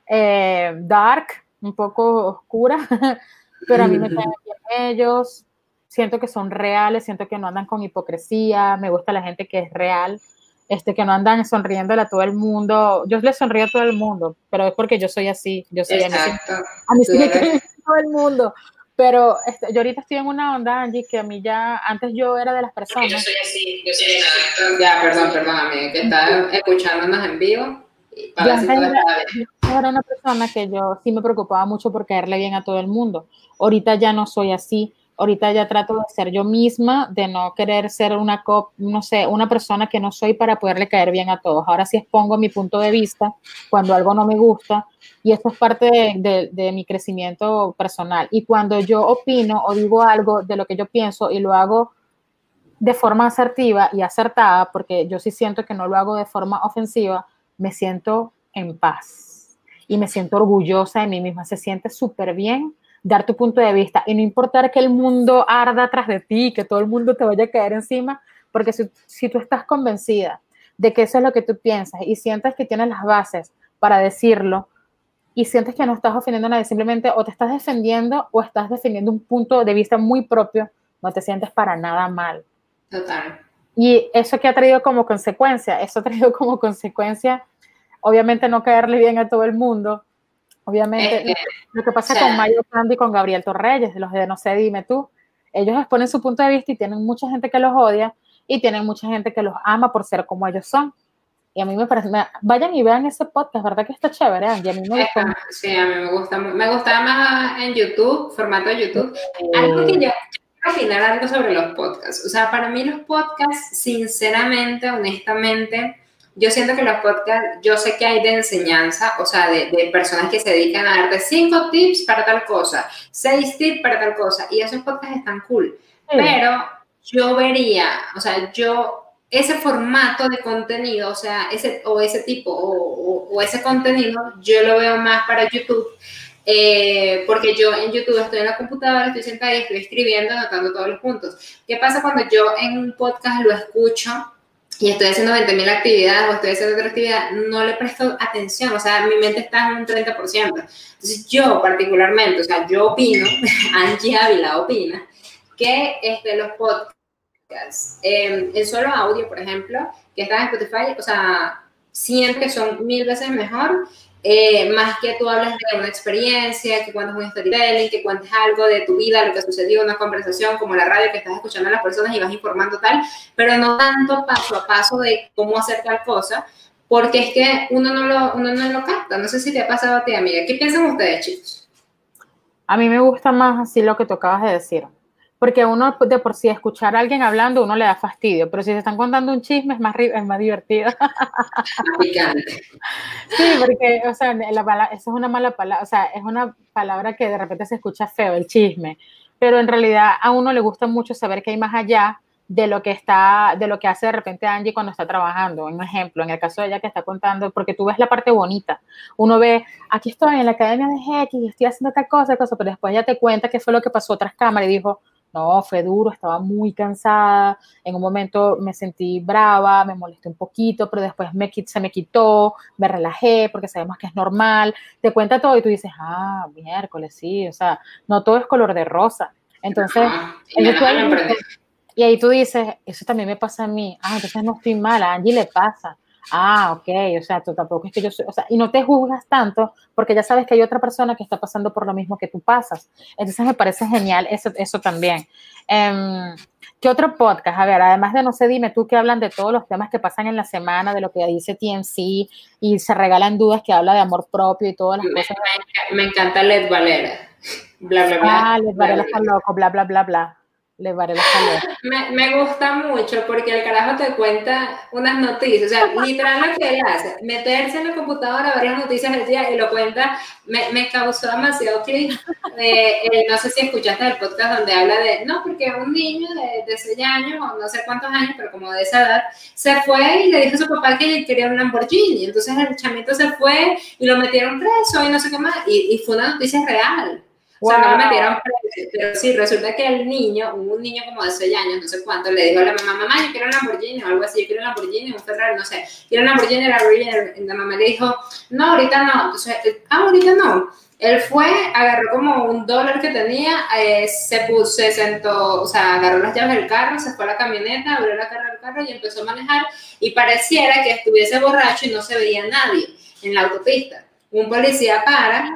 eh, dark, un poco oscura, pero a mí me caen bien ellos. Siento que son reales, siento que no andan con hipocresía, me gusta la gente que es real este, que no andan sonriéndole a todo el mundo. Yo le sonrío a todo el mundo, pero es porque yo soy así. Yo soy Exacto. a mí, sí me todo el mundo. Pero este, yo ahorita estoy en una onda, Angie, que a mí ya, antes yo era de las personas. Yo soy así, yo soy así. Ya, perdón, perdón, amiga, que está escuchándonos en vivo. Era, yo era una persona que yo sí me preocupaba mucho por caerle bien a todo el mundo. Ahorita ya no soy así ahorita ya trato de ser yo misma, de no querer ser una, no sé, una persona que no soy para poderle caer bien a todos. Ahora sí expongo mi punto de vista cuando algo no me gusta y esto es parte de, de, mi crecimiento personal. Y cuando yo opino o digo algo de lo que yo pienso y lo hago de forma asertiva y acertada, porque yo sí siento que no lo hago de forma ofensiva, me siento en paz y me siento orgullosa de mí misma. Se siente súper bien dar tu punto de vista y no importar que el mundo arda atrás de ti, que todo el mundo te vaya a caer encima, porque si, si tú estás convencida de que eso es lo que tú piensas y sientes que tienes las bases para decirlo y sientes que no estás ofendiendo a nadie, simplemente o te estás defendiendo o estás defendiendo un punto de vista muy propio, no te sientes para nada mal. Total. Y eso que ha traído como consecuencia, eso ha traído como consecuencia, obviamente no caerle bien a todo el mundo, Obviamente, lo que pasa con Mayo Candy y con Gabriel Torreyes, los de No sé, dime tú, ellos exponen su punto de vista y tienen mucha gente que los odia y tienen mucha gente que los ama por ser como ellos son. Y a mí me parece, vayan y vean ese podcast, ¿verdad que está chévere? a mí me gusta. Sí, a mí me gusta, me gusta más en YouTube, formato de YouTube. Algo que yo, quiero opinar algo sobre los podcasts. O sea, para mí los podcasts, sinceramente, honestamente, yo siento que los podcasts, yo sé que hay de enseñanza, o sea, de, de, personas que se dedican a darte cinco tips para tal cosa, seis tips para tal cosa, y esos podcasts están cool. Pero yo vería, o sea, yo, ese formato de contenido, o sea, ese, o ese tipo, o, o, ese contenido, yo lo veo más para YouTube. Eh, porque yo en YouTube estoy en la computadora, estoy sentada y estoy escribiendo, anotando todos los puntos. ¿Qué pasa cuando yo en un podcast lo escucho? Y estoy haciendo 20.000 actividades o estoy haciendo otra actividad, no le presto atención, o sea, mi mente está en un 30%. Entonces yo particularmente, o sea, yo opino, Angie Ávila opina, que este, los podcasts, eh, el solo audio, por ejemplo, que está en Spotify, o sea, que son mil veces mejor eh, más que tú hables de una experiencia, que cuentes un storytelling, que cuentes algo de tu vida, lo que sucedió, una conversación como la radio que estás escuchando a las personas y vas informando tal, pero no tanto paso a paso de cómo hacer tal cosa, porque es que uno no lo, uno no lo capta. No sé si te ha pasado a ti, amiga. ¿Qué piensan ustedes, chicos? A mí me gusta más así lo que tú acabas de decir porque uno de por sí escuchar a alguien hablando uno le da fastidio, pero si se están contando un chisme es más, es más divertido. sí, porque, o sea, la, eso es una mala palabra, o sea, es una palabra que de repente se escucha feo, el chisme, pero en realidad a uno le gusta mucho saber que hay más allá de lo que está, de lo que hace de repente Angie cuando está trabajando. Un ejemplo, en el caso de ella que está contando, porque tú ves la parte bonita. Uno ve, aquí estoy en la academia de X, estoy haciendo tal cosa, cosa, pero después ella te cuenta qué fue lo que pasó tras cámara y dijo, no, fue duro, estaba muy cansada, en un momento me sentí brava, me molesté un poquito, pero después me, se me quitó, me relajé porque sabemos que es normal, te cuenta todo y tú dices, ah, miércoles, sí, o sea, no todo es color de rosa. Entonces, y, ahí tú dices, eso también me pasa a mí, ah, entonces no estoy mal, a Angie le pasa, Ah, ok, o sea, tú tampoco es que yo soy, o sea, y no te juzgas tanto porque ya sabes que hay otra persona que está pasando por lo mismo que tú pasas. Entonces me parece genial eso, eso también. Um, ¿Qué otro podcast? A ver, además de No sé, dime tú que hablan de todos los temas que pasan en la semana, de lo que dice TMC y se regalan dudas que habla de amor propio y todas las cosas. Me, encanta Led Valera. Bla, bla, bla. Ah, Led Valera está loco, bla, bla, bla, bla le vale me, me gusta mucho porque el carajo te cuenta unas noticias, o sea, literal lo que él hace, meterse en la computadora, ver las noticias del día y lo cuenta, me, me causó demasiado clic. Eh, no sé si escuchaste el podcast donde habla de, no, porque un niño de, de 6 años, o no sé cuántos años, pero como de esa edad, se fue y le dijo a su papá que quería un Lamborghini, entonces el chamito se fue y lo metieron preso y no sé qué más, y, y fue una noticia real. O sea, no lo metieron pero sí, resulta que el niño, un niño como de 6 años, no sé cuánto, le dijo a la mamá, mamá, yo quiero un Lamborghini o algo así, yo quiero un Lamborghini, un Ferrari, no sé, quiero un Lamborghini, Lamborghini, y la mamá le dijo, no, ahorita no, entonces, ah, ahorita no. Él fue, agarró como un dólar que tenía, eh, se puso, se sentó, o sea, agarró las llaves del carro, se fue a la camioneta, abrió la cara del carro y empezó a manejar y pareciera que estuviese borracho y no se veía nadie en la autopista. Un policía para,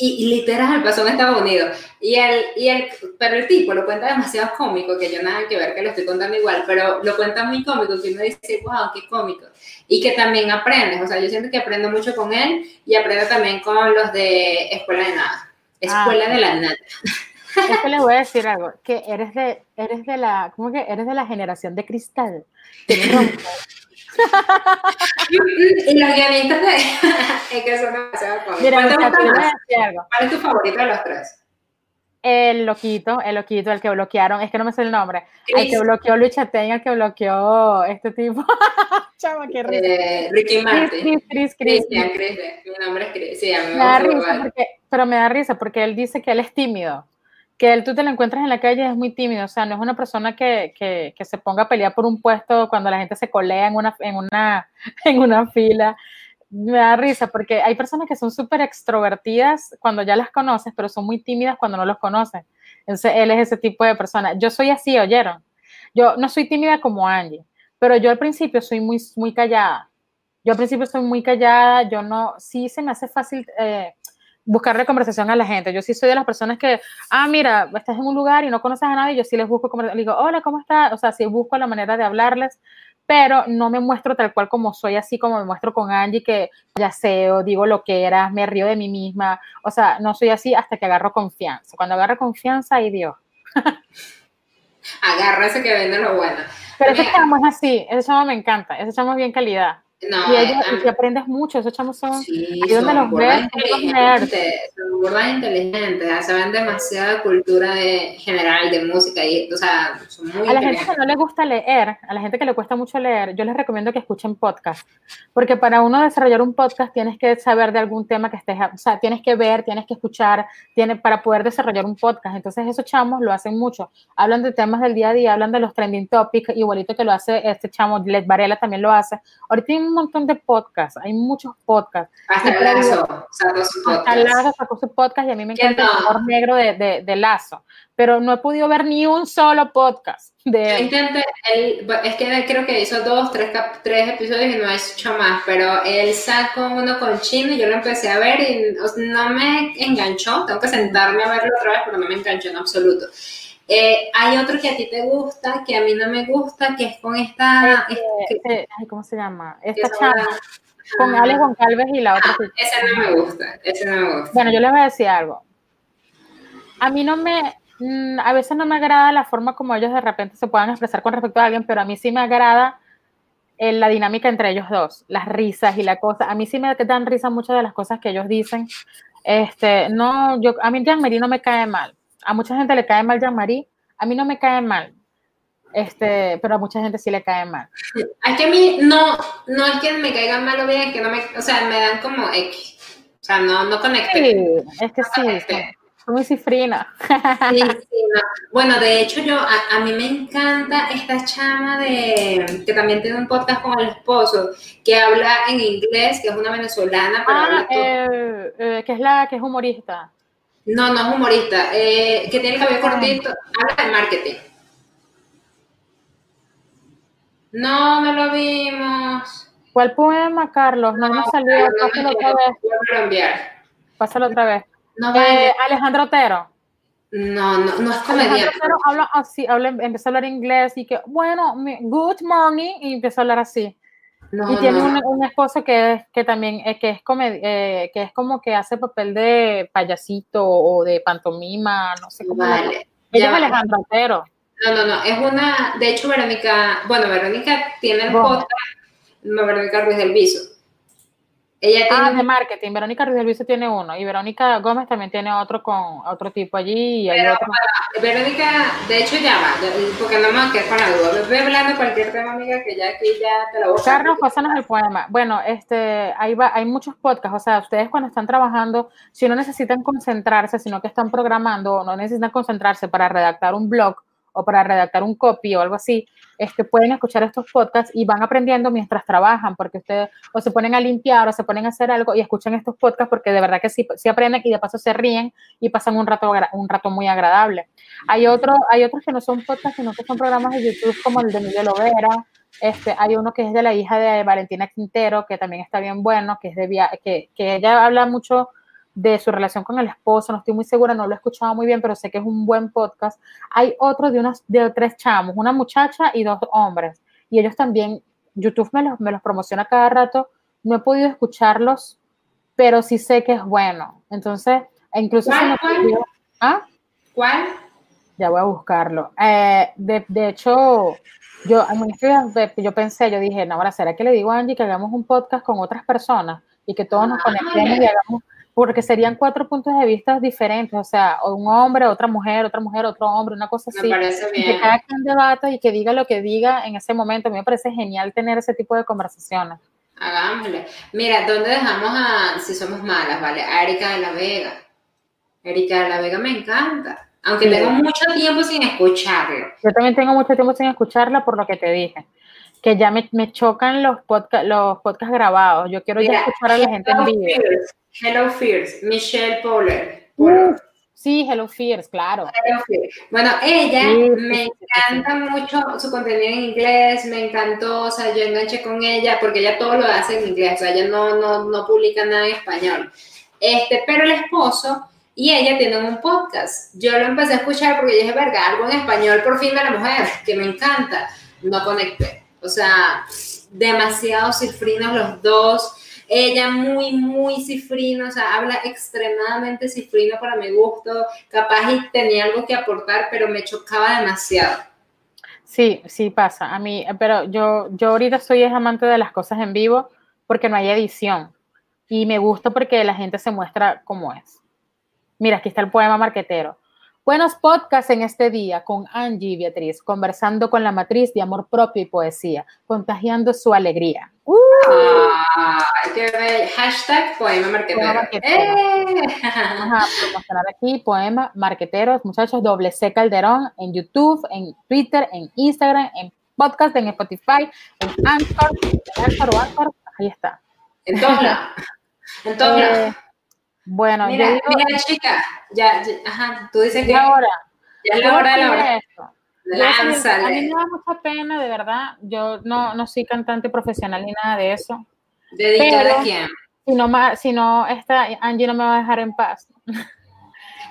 y, literal pasó en Estados Unidos. Y el, y el, pero el tipo lo cuenta demasiado cómico, que yo nada que ver que lo estoy contando igual, pero lo cuenta muy cómico, que uno dice, wow, qué cómico. Y que también aprendes, o sea, yo siento que aprendo mucho con él y aprendo también con los de Escuela de Nada. Escuela ah, de la Nada. Es que les voy a decir algo, que eres de, eres de la, ¿cómo que? Eres de la generación de cristal. y los guionistas de... es que son demasiado cómicos. ¿Cuál es tu favorito de los tres? El loquito, el loquito, el que bloquearon, es que no me sé el nombre. El que bloqueó Luis Chatein, el que bloqueó este tipo. Chama, qué risa. Eh, Ricky Martin. Chris, Chris, Chris, Chris. Mi nombre es Chris. Sí, a mí me, me da risa porque, pero me da risa porque él dice que él es tímido que él tú te lo encuentras en la calle es muy tímido, o sea, no es una persona que, que, que, se ponga a pelear por un puesto cuando la gente se colea en una, en una, en una fila. Me da risa porque hay personas que son súper extrovertidas cuando ya las conoces, pero son muy tímidas cuando no los conoces. Entonces, él es ese tipo de persona. Yo soy así, ¿oyeron? Yo no soy tímida como Angie, pero yo al principio soy muy, muy callada. Yo al principio soy muy callada, yo no, sí se me hace fácil... Eh, buscarle conversación a la gente. Yo sí soy de las personas que, ah, mira, estás en un lugar y no conoces a nadie, yo sí les busco conversación. digo, hola, ¿cómo estás? O sea, sí busco la manera de hablarles, pero no me muestro tal cual como soy, así como me muestro con Angie, que ya sé, o digo lo que era, me río de mí misma. O sea, no soy así hasta que agarro confianza. Cuando agarro confianza, ahí Dios. Agarra ese que vende lo bueno. Pero ese chamo es así, ese chamo me encanta, ese chamo es bien calidad. No, y, ellos, y aprendes mucho, esos chamos son sí, donde los ves, son burdas inteligentes, saben demasiada cultura de, general de música y, o sea, son muy A la gente que no le gusta leer, a la gente que le cuesta mucho leer, yo les recomiendo que escuchen podcast, porque para uno desarrollar un podcast tienes que saber de algún tema que estés, o sea, tienes que ver, tienes que escuchar, tiene, para poder desarrollar un podcast, entonces esos chamos lo hacen mucho, hablan de temas del día a día, hablan de los trending topics, igualito que lo hace este chamo, Led Varela también lo hace, ahorita un montón de podcasts, hay muchos podcasts. Hasta Lazo sacó su podcast. Hasta Lazo sacó su podcast y a mí me encanta el color negro de, de, de, Lazo, pero no he podido ver ni un solo podcast de él. Intenté, es que creo que hizo dos, tres, tres episodios y no ha hecho más, pero él sacó uno con Chino y yo lo empecé a ver y no me enganchó, tengo que sentarme a verlo otra vez, pero no me enganchó en absoluto. Eh, hay otro que a ti te gusta, que a mí no me gusta, que es con esta... Este, ¿Cómo se llama? Esta chava. Con Alex Goncalves y la otra. Ah, ese no me gusta, ese no me gusta. Bueno, yo les voy a decir algo. A mí no me, mm, a veces no me agrada la forma como ellos de repente se puedan expresar con respecto a alguien, pero a mí sí me agrada eh, la dinámica entre ellos dos, las risas y la cosa. A mí sí me dan risa muchas de las cosas que ellos dicen. Este, no, yo, a mí Jean-Marie no me cae mal a mucha gente le cae mal Jean-Marie, a mí no me cae mal, este, pero a mucha gente sí le cae mal. Es que a mí no, no es que me caigan mal o bien, que no me, o sea, me dan como X. O sea, no, no conecté. Sí, es que sí, soy muy cifrina. Sí, sí, no. Bueno, de hecho, yo, a, a, mí me encanta esta chama de, que también tiene un podcast con el esposo, que habla en inglés, que es una venezolana, pero ah, habla. Eh, eh, que es la que es humorista. No, no es humorista. Eh, que tiene el cabello cortito. Habla de marketing. No, no lo vimos. ¿Cuál poema, Carlos? No, nos salió. no, no, Pásalo no, otra vez. Pásalo otra vez. No, Eh. Alejandro Otero. no, no, no es Alejandro comediante. Otero habla así, habla, empieza a hablar inglés y que, bueno, good morning, y empieza a hablar así. No, Y tiene no. un, esposo que, es, que también es, que es, eh, que es como que hace papel de payasito o de pantomima, no sé cómo. Vale. Ella es va. Alejandro Otero. No, no, no, es una, de hecho Verónica, bueno, Verónica tiene el podcast, no, Verónica Ruiz del Viso. Ella tiene, Ah, de marketing. Verónica Ruiz del tiene uno y Verónica Gómez también tiene otro con otro tipo allí y hay Pero, otro. Verónica, de hecho ya va, porque no me voy a quedar con la duda. Voy hablando cualquier tema, amiga, que ya aquí ya te la voy a Carlos, pásanos el poema. Bueno, este, ahí va, hay muchos podcasts, o sea, ustedes cuando están trabajando, si no necesitan concentrarse, sino que están programando, o no necesitan concentrarse para redactar un blog o para redactar un copy o algo así, este, pueden escuchar estos podcasts y van aprendiendo mientras trabajan, porque ustedes o se ponen a limpiar o se ponen a hacer algo y escuchan estos podcasts porque de verdad que sí, sí aprenden y de paso se ríen y pasan un rato, un rato muy agradable. Hay, otro, hay otros que no son podcasts, sino que son programas de YouTube como el de Miguel Lovera, este, hay uno que es de la hija de Valentina Quintero, que también está bien bueno, que es de via que, que ella habla mucho de su relación con el esposo, no estoy muy segura, no lo he escuchado muy bien, pero sé que es un buen podcast. Hay otro de unas de tres chamos, una muchacha y dos hombres, y ellos también, YouTube me los, me los promociona cada rato, no he podido escucharlos, pero sí sé que es bueno. Entonces, e incluso ¿Cuál, ¿Ah? ¿Cuál? Ya voy a buscarlo. Eh, de, de hecho, yo, yo pensé, yo dije, no, ahora, ¿será que le digo a Angie que hagamos un podcast con otras personas y que todos nos Ah, conectemos y hagamos, porque serían cuatro puntos de vista diferentes, o sea, un hombre, otra mujer, otra mujer, otro hombre, una cosa Me así. parece Y que bien. cada quien debata y que diga lo que diga en ese momento. A mí me parece genial tener ese tipo de conversaciones. Hagámosle. Mira, ¿dónde dejamos a, si somos malas, vale? A Erika de la Vega. Erika de la Vega me encanta. Aunque Sí. tengo mucho tiempo sin escucharlo. Yo también tengo mucho tiempo sin escucharla por lo que te dije, que ya me, me chocan los podcasts los podcasts grabados. Yo quiero ya escuchar a la gente en Hello vivo. Fears, Hello Fears, Michelle Powler. Uh, Sí, Hello Fears, claro. Hello Fears. Bueno, ella Sí, me sí, sí, encanta mucho su contenido en inglés, me encantó, o sea, yo enganché con ella porque ella todo lo hace en inglés, o sea, ella no, no, no publica nada en español. Este, pero el esposo y ella tienen un podcast. Yo lo empecé a escuchar porque dije, verga, algo en español por fin de la mujer, que me encanta. No conecté. O sea, demasiado cifrinos los dos. Ella muy, muy cifrina, o sea, habla extremadamente cifrino para mi gusto. Capaz y tenía algo que aportar, pero me chocaba demasiado. Sí, sí pasa. A mí, pero yo, yo ahorita soy amante de las cosas en vivo porque no hay edición. Y me gusta porque la gente se muestra como es. Mira, aquí está el poema marquetero. Buenos podcasts en este día con Angie y Beatriz, conversando con la matriz de amor propio y poesía, contagiando su alegría. ¡Uh! Ay, qué bello. Hashtag poema marquetero. Poema marquetero. ¡Eh! Vamos a promocionar aquí poema marqueteros, muchachos, doble C Calderón en YouTube, en Twitter, en Instagram, en podcast, en Spotify, en Anchor, en Anchor o Anchor, ahí está. En todos lados. En todos Eh. Bueno, Mira, yo digo, mira, chica. Ya, ya- ajá, tú dices que ahora, ya es la hora de la hora. A mí me da mucha pena, de verdad. Yo no, no soy cantante profesional ni nada de eso. ¿Dedicada a quién? Si no, si no esta Angie no me va a dejar en paz.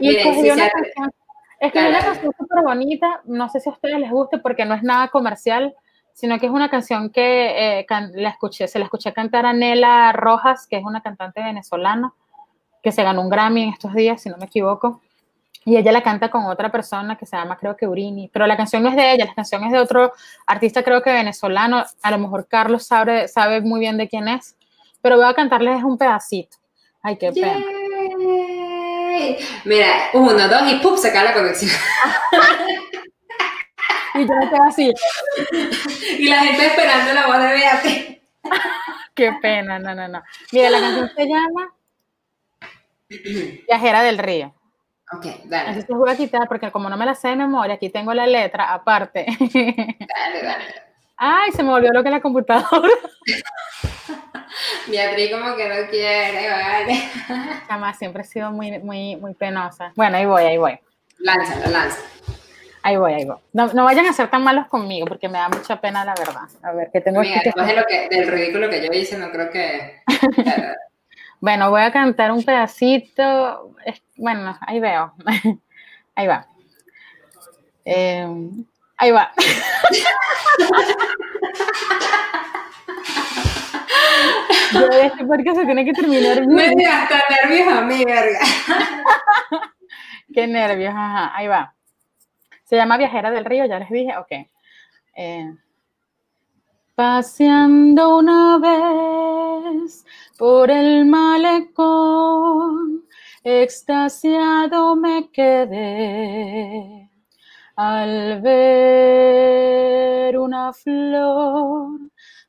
Y Miren, escogí si una se- canción, escogí una canción súper bonita, no sé si a ustedes les guste porque no es nada comercial, sino que es una canción que eh, can- la escuché, se la escuché cantar a Nela Rojas, que es una cantante venezolana, que se ganó un Grammy en estos días, si no me equivoco. Y ella la canta con otra persona que se llama, creo que Urini, pero la canción no es de ella, la canción es de otro artista, creo que venezolano. A lo mejor Carlos sabe, sabe muy bien de quién es, pero voy a cantarles un pedacito. Ay, qué pena. Yay. Mira, uno, dos y ¡pum! se cae la conexión. Y yo me quedo así, Y la gente esperando la voz de Beatriz. qué pena, no, no, no. Mira, la canción se llama Viajera del Río. Ok, dale, Entonces voy a quitar, porque como no me la sé de memoria, aquí tengo la letra aparte. dale, dale. Ay, se me volvió lo que la computadora. Beatriz como que no quiere, vale. Jamás, siempre he sido muy, muy, muy penosa. Bueno, ahí voy, ahí voy. Lánzalo, lánzalo. Ahí voy, ahí voy. No, no, vayan a ser tan malos conmigo porque me da mucha pena, la verdad. A ver, que tengo Amiga, después de lo que, del ridículo que yo hice, no creo que. bueno, voy a cantar un pedacito. Bueno, ahí veo. ahí va. Eh, ahí va. Yo porque se tiene que terminar. Me hasta nervios a mí, verga. Qué nervios, ajá. Ahí va. Se llama Viajera del Río, ya les dije, ok. Eh, paseando una vez por el malecón, extasiado me quedé al ver una flor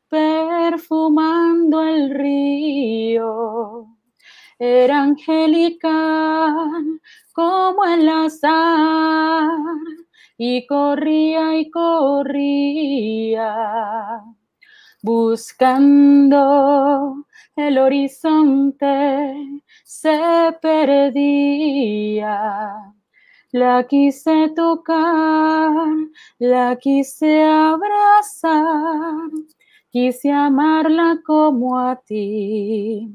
perfumando el río. Era angelical como el azar y corría y corría buscando el horizonte se perdía. La quise tocar, la quise abrazar, quise amarla como a ti,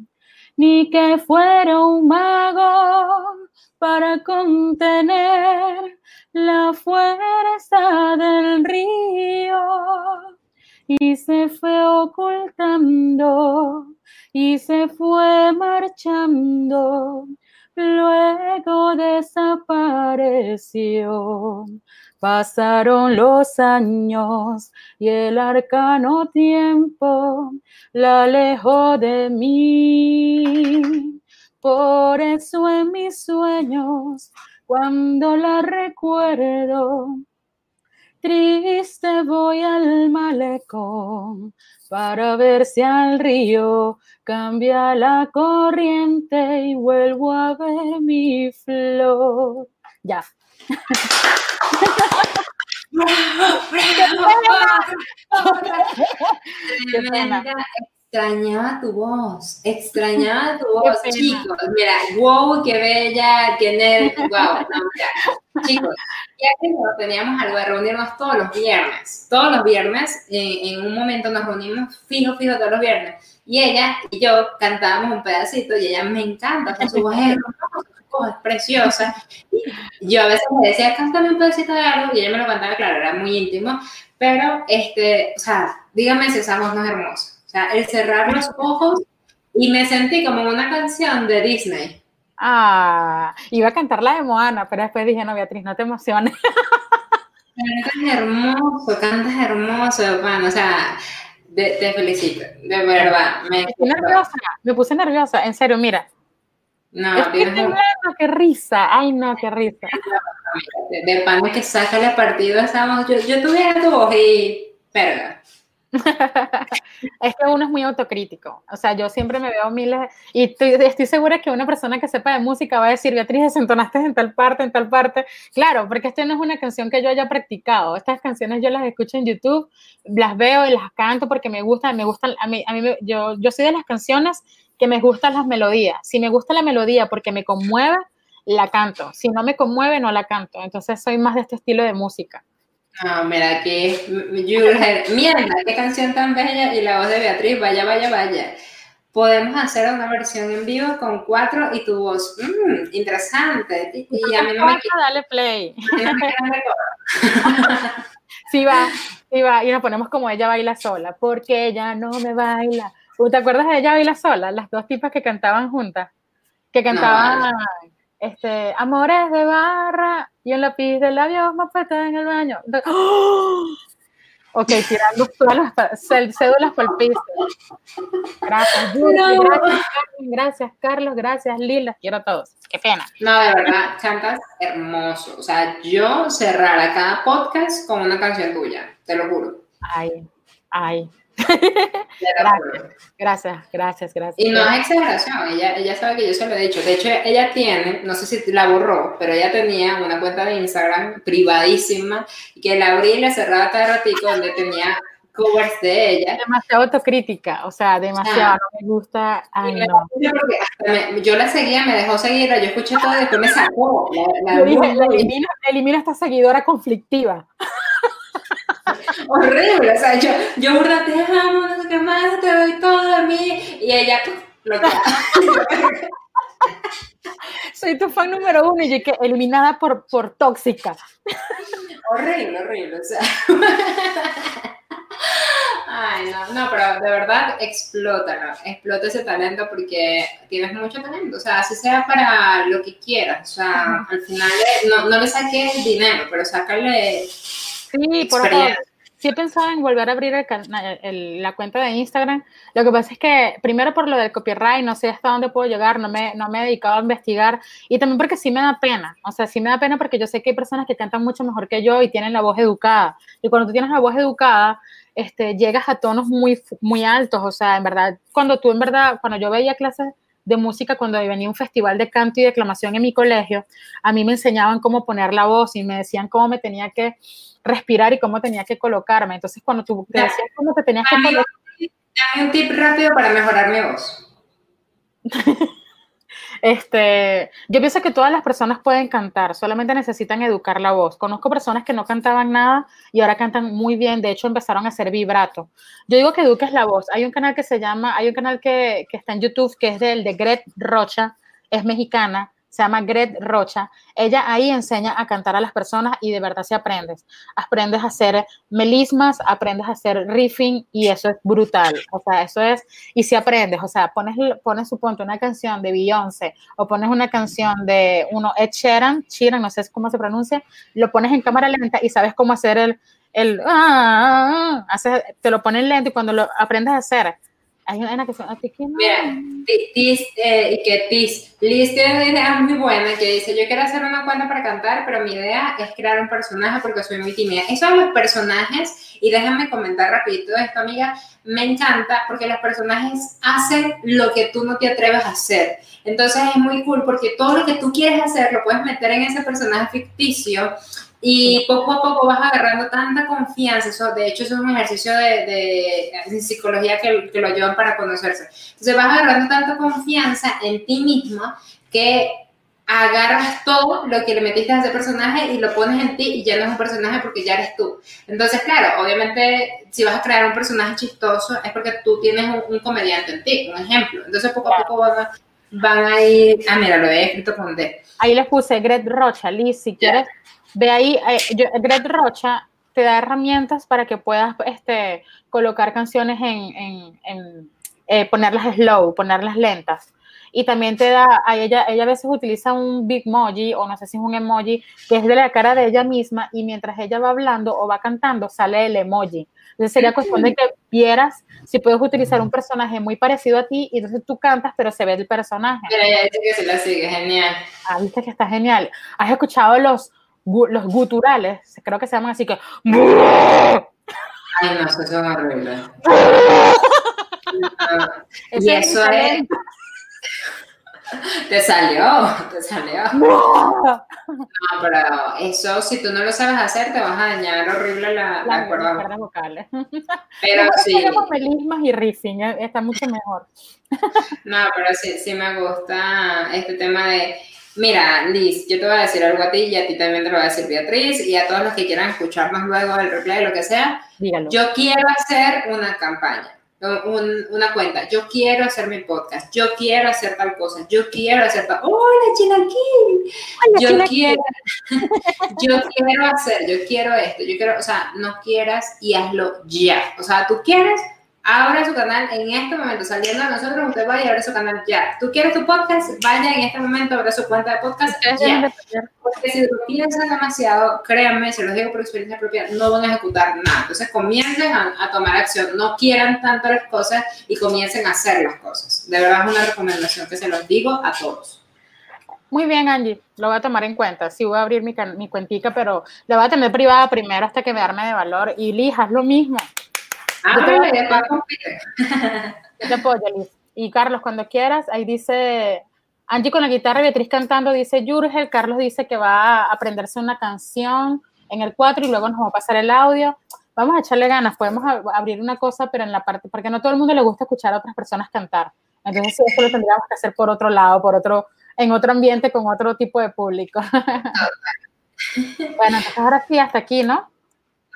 ni que fuera un mago para contener la fuerza del río y se fue ocultando y se fue marchando, luego desapareció. Pasaron los años y el arcano tiempo la alejó de mí. Por eso en mis sueños cuando la recuerdo. Triste voy al malecón para ver si al río cambia la corriente y vuelvo a ver mi flor. Ya. Qué pena extrañaba tu voz, extrañaba tu voz, chicos. Mira, wow, qué bella, qué nerd, wow. No, chicos, ya que teníamos algo de reunirnos todos los viernes, todos los viernes, en un momento nos reunimos fijo, fijo todos los viernes. Y ella y yo cantábamos un pedacito y ella me encanta, su voz es es preciosa. Y yo a veces le decía, cántame un pedacito de algo, y ella me lo cantaba, claro, era muy íntimo, pero, este, o sea, dígame si esa voz no es hermosa el cerrar los ojos y me sentí como una canción de Disney. Ah, iba a cantar la de Moana, pero después dije, no, Beatriz, no te emociones. Cantas hermoso, cantas hermoso, bueno, o sea, te, felicito, de verdad. Me, nerviosa, me puse nerviosa, en serio, mira. No, qué risa, ay no, qué risa. De, pan que saca la partido esa yo, yo tuviera tu voz y, perga. es que uno es muy autocrítico. O sea, yo siempre me veo miles y estoy, segura que una persona que sepa de música va a decir, Beatriz, desentonaste en tal parte, en tal parte. Claro, porque esta no es una canción que yo haya practicado. Estas canciones yo las escucho en YouTube, las veo y las canto porque me gustan, me gustan, a mí, a mí yo, yo soy de las canciones que me gustan las melodías. Si me gusta la melodía porque me conmueve, la canto. Si no me conmueve, no la canto. Entonces soy más de este estilo de música. No, mira, aquí, mierda, qué canción tan bella y la voz de Beatriz, vaya, vaya, vaya. Podemos hacer una versión en vivo con cuatro y tu voz, mmm, interesante. Y a mí no me Dale play. sí va, sí va, y nos ponemos como ella baila sola, porque ella no me baila. ¿Te acuerdas de ella baila sola? Las dos tipas que cantaban juntas, que cantaban este, amores de barra y en la pis del labio está en el baño. ¡oh! Ok, tirando todas las cédulas por el piso. Gracias, gracias, gracias, Carlos, gracias, Lila, quiero a todos. Qué pena. No, de verdad, cantas hermoso. O sea, yo cerrara cada podcast con una canción tuya, te lo juro. Ay, ay, gracias, gracias, gracias, Y no es exageración, ella, ella sabe que yo se lo he dicho. De hecho, ella tiene, no sé si la borró, pero ella tenía una cuenta de Instagram privadísima que la abrí y la cerraba cada ratito donde tenía covers de ella. Demasiado autocrítica, o sea, demasiado, no me gusta. Ay, no. Me, yo la seguía, me dejó seguirla, yo escuché todo y después me sacó. La, la, elimina, elimina esta seguidora conflictiva. Horrible, o sea, yo, yo burda, te amo, no sé qué más, te doy todo a mí, y ella, lo que Soy tu fan número uno y yo que eliminada por, por tóxica. Horrible, horrible, o sea. Ay, no, no, pero de verdad explota, ¿no? explota ese talento porque tienes mucho talento, o sea, así sea para lo que quieras, o sea, al final no, no le saques dinero, pero sácale Sí, por favor. Sí he pensado en volver a abrir el, la cuenta de Instagram. Lo que pasa es que, primero por lo del copyright, no sé hasta dónde puedo llegar, no me, no me he dedicado a investigar. Y también porque sí me da pena. O sea, sí me da pena porque yo sé que hay personas que cantan mucho mejor que yo y tienen la voz educada. Y cuando tú tienes la voz educada, este, llegas a tonos muy, muy altos. O sea, en verdad, cuando tú en verdad, cuando yo veía clases de música cuando venía un festival de canto y declamación en mi colegio, a mí me enseñaban cómo poner la voz y me decían cómo me tenía que respirar y cómo tenía que colocarme. Entonces, cuando tú te decías cómo te tenías que colocar... Dame un tip rápido para mejorar mi voz. Este, yo pienso que todas las personas pueden cantar, solamente necesitan educar la voz. Conozco personas que no cantaban nada y ahora cantan muy bien, de hecho empezaron a hacer vibrato. Yo digo que eduques la voz. Hay un canal que se llama, hay un canal que, que está en YouTube que es del de Gret Rocha, es mexicana, se llama Gret Rocha. Ella ahí enseña a cantar a las personas y de verdad se aprendes. Aprendes a hacer melismas, aprendes a hacer riffing y eso es brutal. O sea, eso es, y si aprendes, o sea, pones, pones suponte una canción de Beyoncé o pones una canción de uno Ed Sheeran, Sheeran, no sé cómo se pronuncia, lo pones en cámara lenta y sabes cómo hacer el, el, ah, te lo pones lento y cuando lo aprendes a hacer, hay una que se así que no. Mira, Tis, eh, que Tis, Liz tiene una idea muy buena que dice, yo quiero hacer una cuenta para cantar, pero mi idea es crear un personaje porque soy muy tímida. Eso de los personajes, y déjame comentar rapidito esto, amiga, me encanta porque los personajes hacen lo que tú no te atreves a hacer. Entonces es muy cool porque todo lo que tú quieres hacer lo puedes meter en ese personaje ficticio y poco a poco vas agarrando tanta confianza, eso, de hecho es un ejercicio de, de, psicología que, que, lo llevan para conocerse. Entonces vas agarrando tanta confianza en ti misma que agarras todo lo que le metiste a ese personaje y lo pones en ti y ya no es un personaje porque ya eres tú. Entonces, claro, obviamente si vas a crear un personaje chistoso es porque tú tienes un, comediante en ti, un ejemplo. Entonces poco a poco van a, van a ir, ah, mira, lo he escrito con D. Ahí les puse Gret Rocha, Liz, si quieres Ve ahí, eh, Greg Rocha te da herramientas para que puedas este, colocar canciones en, en, eh, ponerlas slow, ponerlas lentas. Y también te da, a ella, ella a veces utiliza un big emoji o no sé si es un emoji que es de la cara de ella misma y mientras ella va hablando o va cantando sale el emoji. Entonces sería cuestión de que vieras si puedes utilizar un personaje muy parecido a ti y entonces tú cantas pero se ve el personaje. Mira, ya dice que se la sigue, genial. Ah, viste que está genial. ¿Has escuchado los los guturales, creo que se llaman así que. Ay, no, eso son horribles. y eso es. Te salió, te salió. No. pero eso, si tú no lo sabes hacer, te vas a dañar horrible la, la, cuerda vocales. Pero sí. melismas y riffing, eh, está mucho mejor. No, pero sí, sí me gusta este tema de Mira, Liz, yo te voy a decir algo a ti y a ti también te lo voy a decir Beatriz y a todos los que quieran escucharnos luego el replay, lo que sea. Dígalo. Yo quiero hacer una campaña, una cuenta. Yo quiero hacer mi podcast. Yo quiero hacer tal cosa. Yo quiero hacer tal. ¡Hola, Chilaquil! Yo quiero, yo quiero hacer, yo quiero esto, yo quiero, o sea, no quieras y hazlo ya. O sea, tú quieres abra su canal en este momento, saliendo a nosotros, usted vaya a abrir su canal ya. ¿Tú quieres tu podcast? Vaya en este momento, abre su cuenta de podcast ya. Porque si lo piensan demasiado, créanme, se los digo por experiencia propia, no van a ejecutar nada. Entonces comiencen a, a, tomar acción, no quieran tanto las cosas y comiencen a hacer las cosas. De verdad es una recomendación que se los digo a todos. Muy bien, Angie, lo voy a tomar en cuenta. Sí voy a abrir mi, mi cuentica, pero la voy a tener privada primero hasta que me arme de valor. Y lijas lo mismo. Ah, te apoyo, Liz. Y Carlos, cuando quieras, ahí dice Angie con la guitarra, Beatriz cantando, dice Jurgel, Carlos dice que va a aprenderse una canción en el 4 y luego nos va a pasar el audio. vamos a echarle ganas, podemos abrir una cosa, pero en la parte, porque no todo el mundo le gusta escuchar a otras personas cantar. Entonces, eso lo tendríamos que hacer por otro lado, por otro, en otro ambiente, con otro tipo de público. bueno, entonces ahora sí, hasta aquí, ¿no?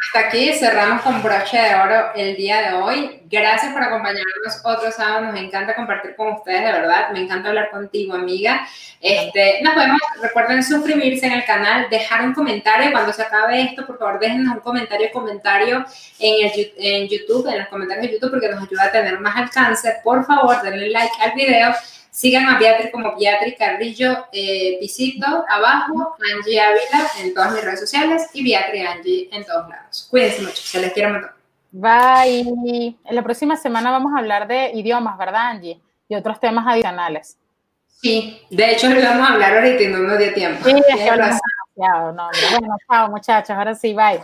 Hasta aquí cerramos con broche de oro el día de hoy. Gracias por acompañarnos otro sábado. Nos encanta compartir con ustedes, de verdad. Me encanta hablar contigo, amiga. Este, nos vemos. Recuerden suscribirse en el canal, dejar un comentario. Cuando se acabe esto, por favor, déjenos un comentario, comentario en, el, en YouTube, en los comentarios de YouTube, porque nos ayuda a tener más alcance. Por favor, denle like al video Sigan a Beatriz como Beatriz Carrillo eh, Pisito abajo, Angie Ávila en todas mis redes sociales y Beatriz Angie en todos lados. Cuídense mucho, se les quiero mucho. Bye. En la próxima semana vamos a hablar de idiomas, ¿verdad, Angie? Y otros temas adicionales. Sí, de hecho lo vamos a hablar ahorita y no nos dio tiempo. Sí, es que hablamos demasiado. No, bueno, chao muchachos, ahora sí, bye.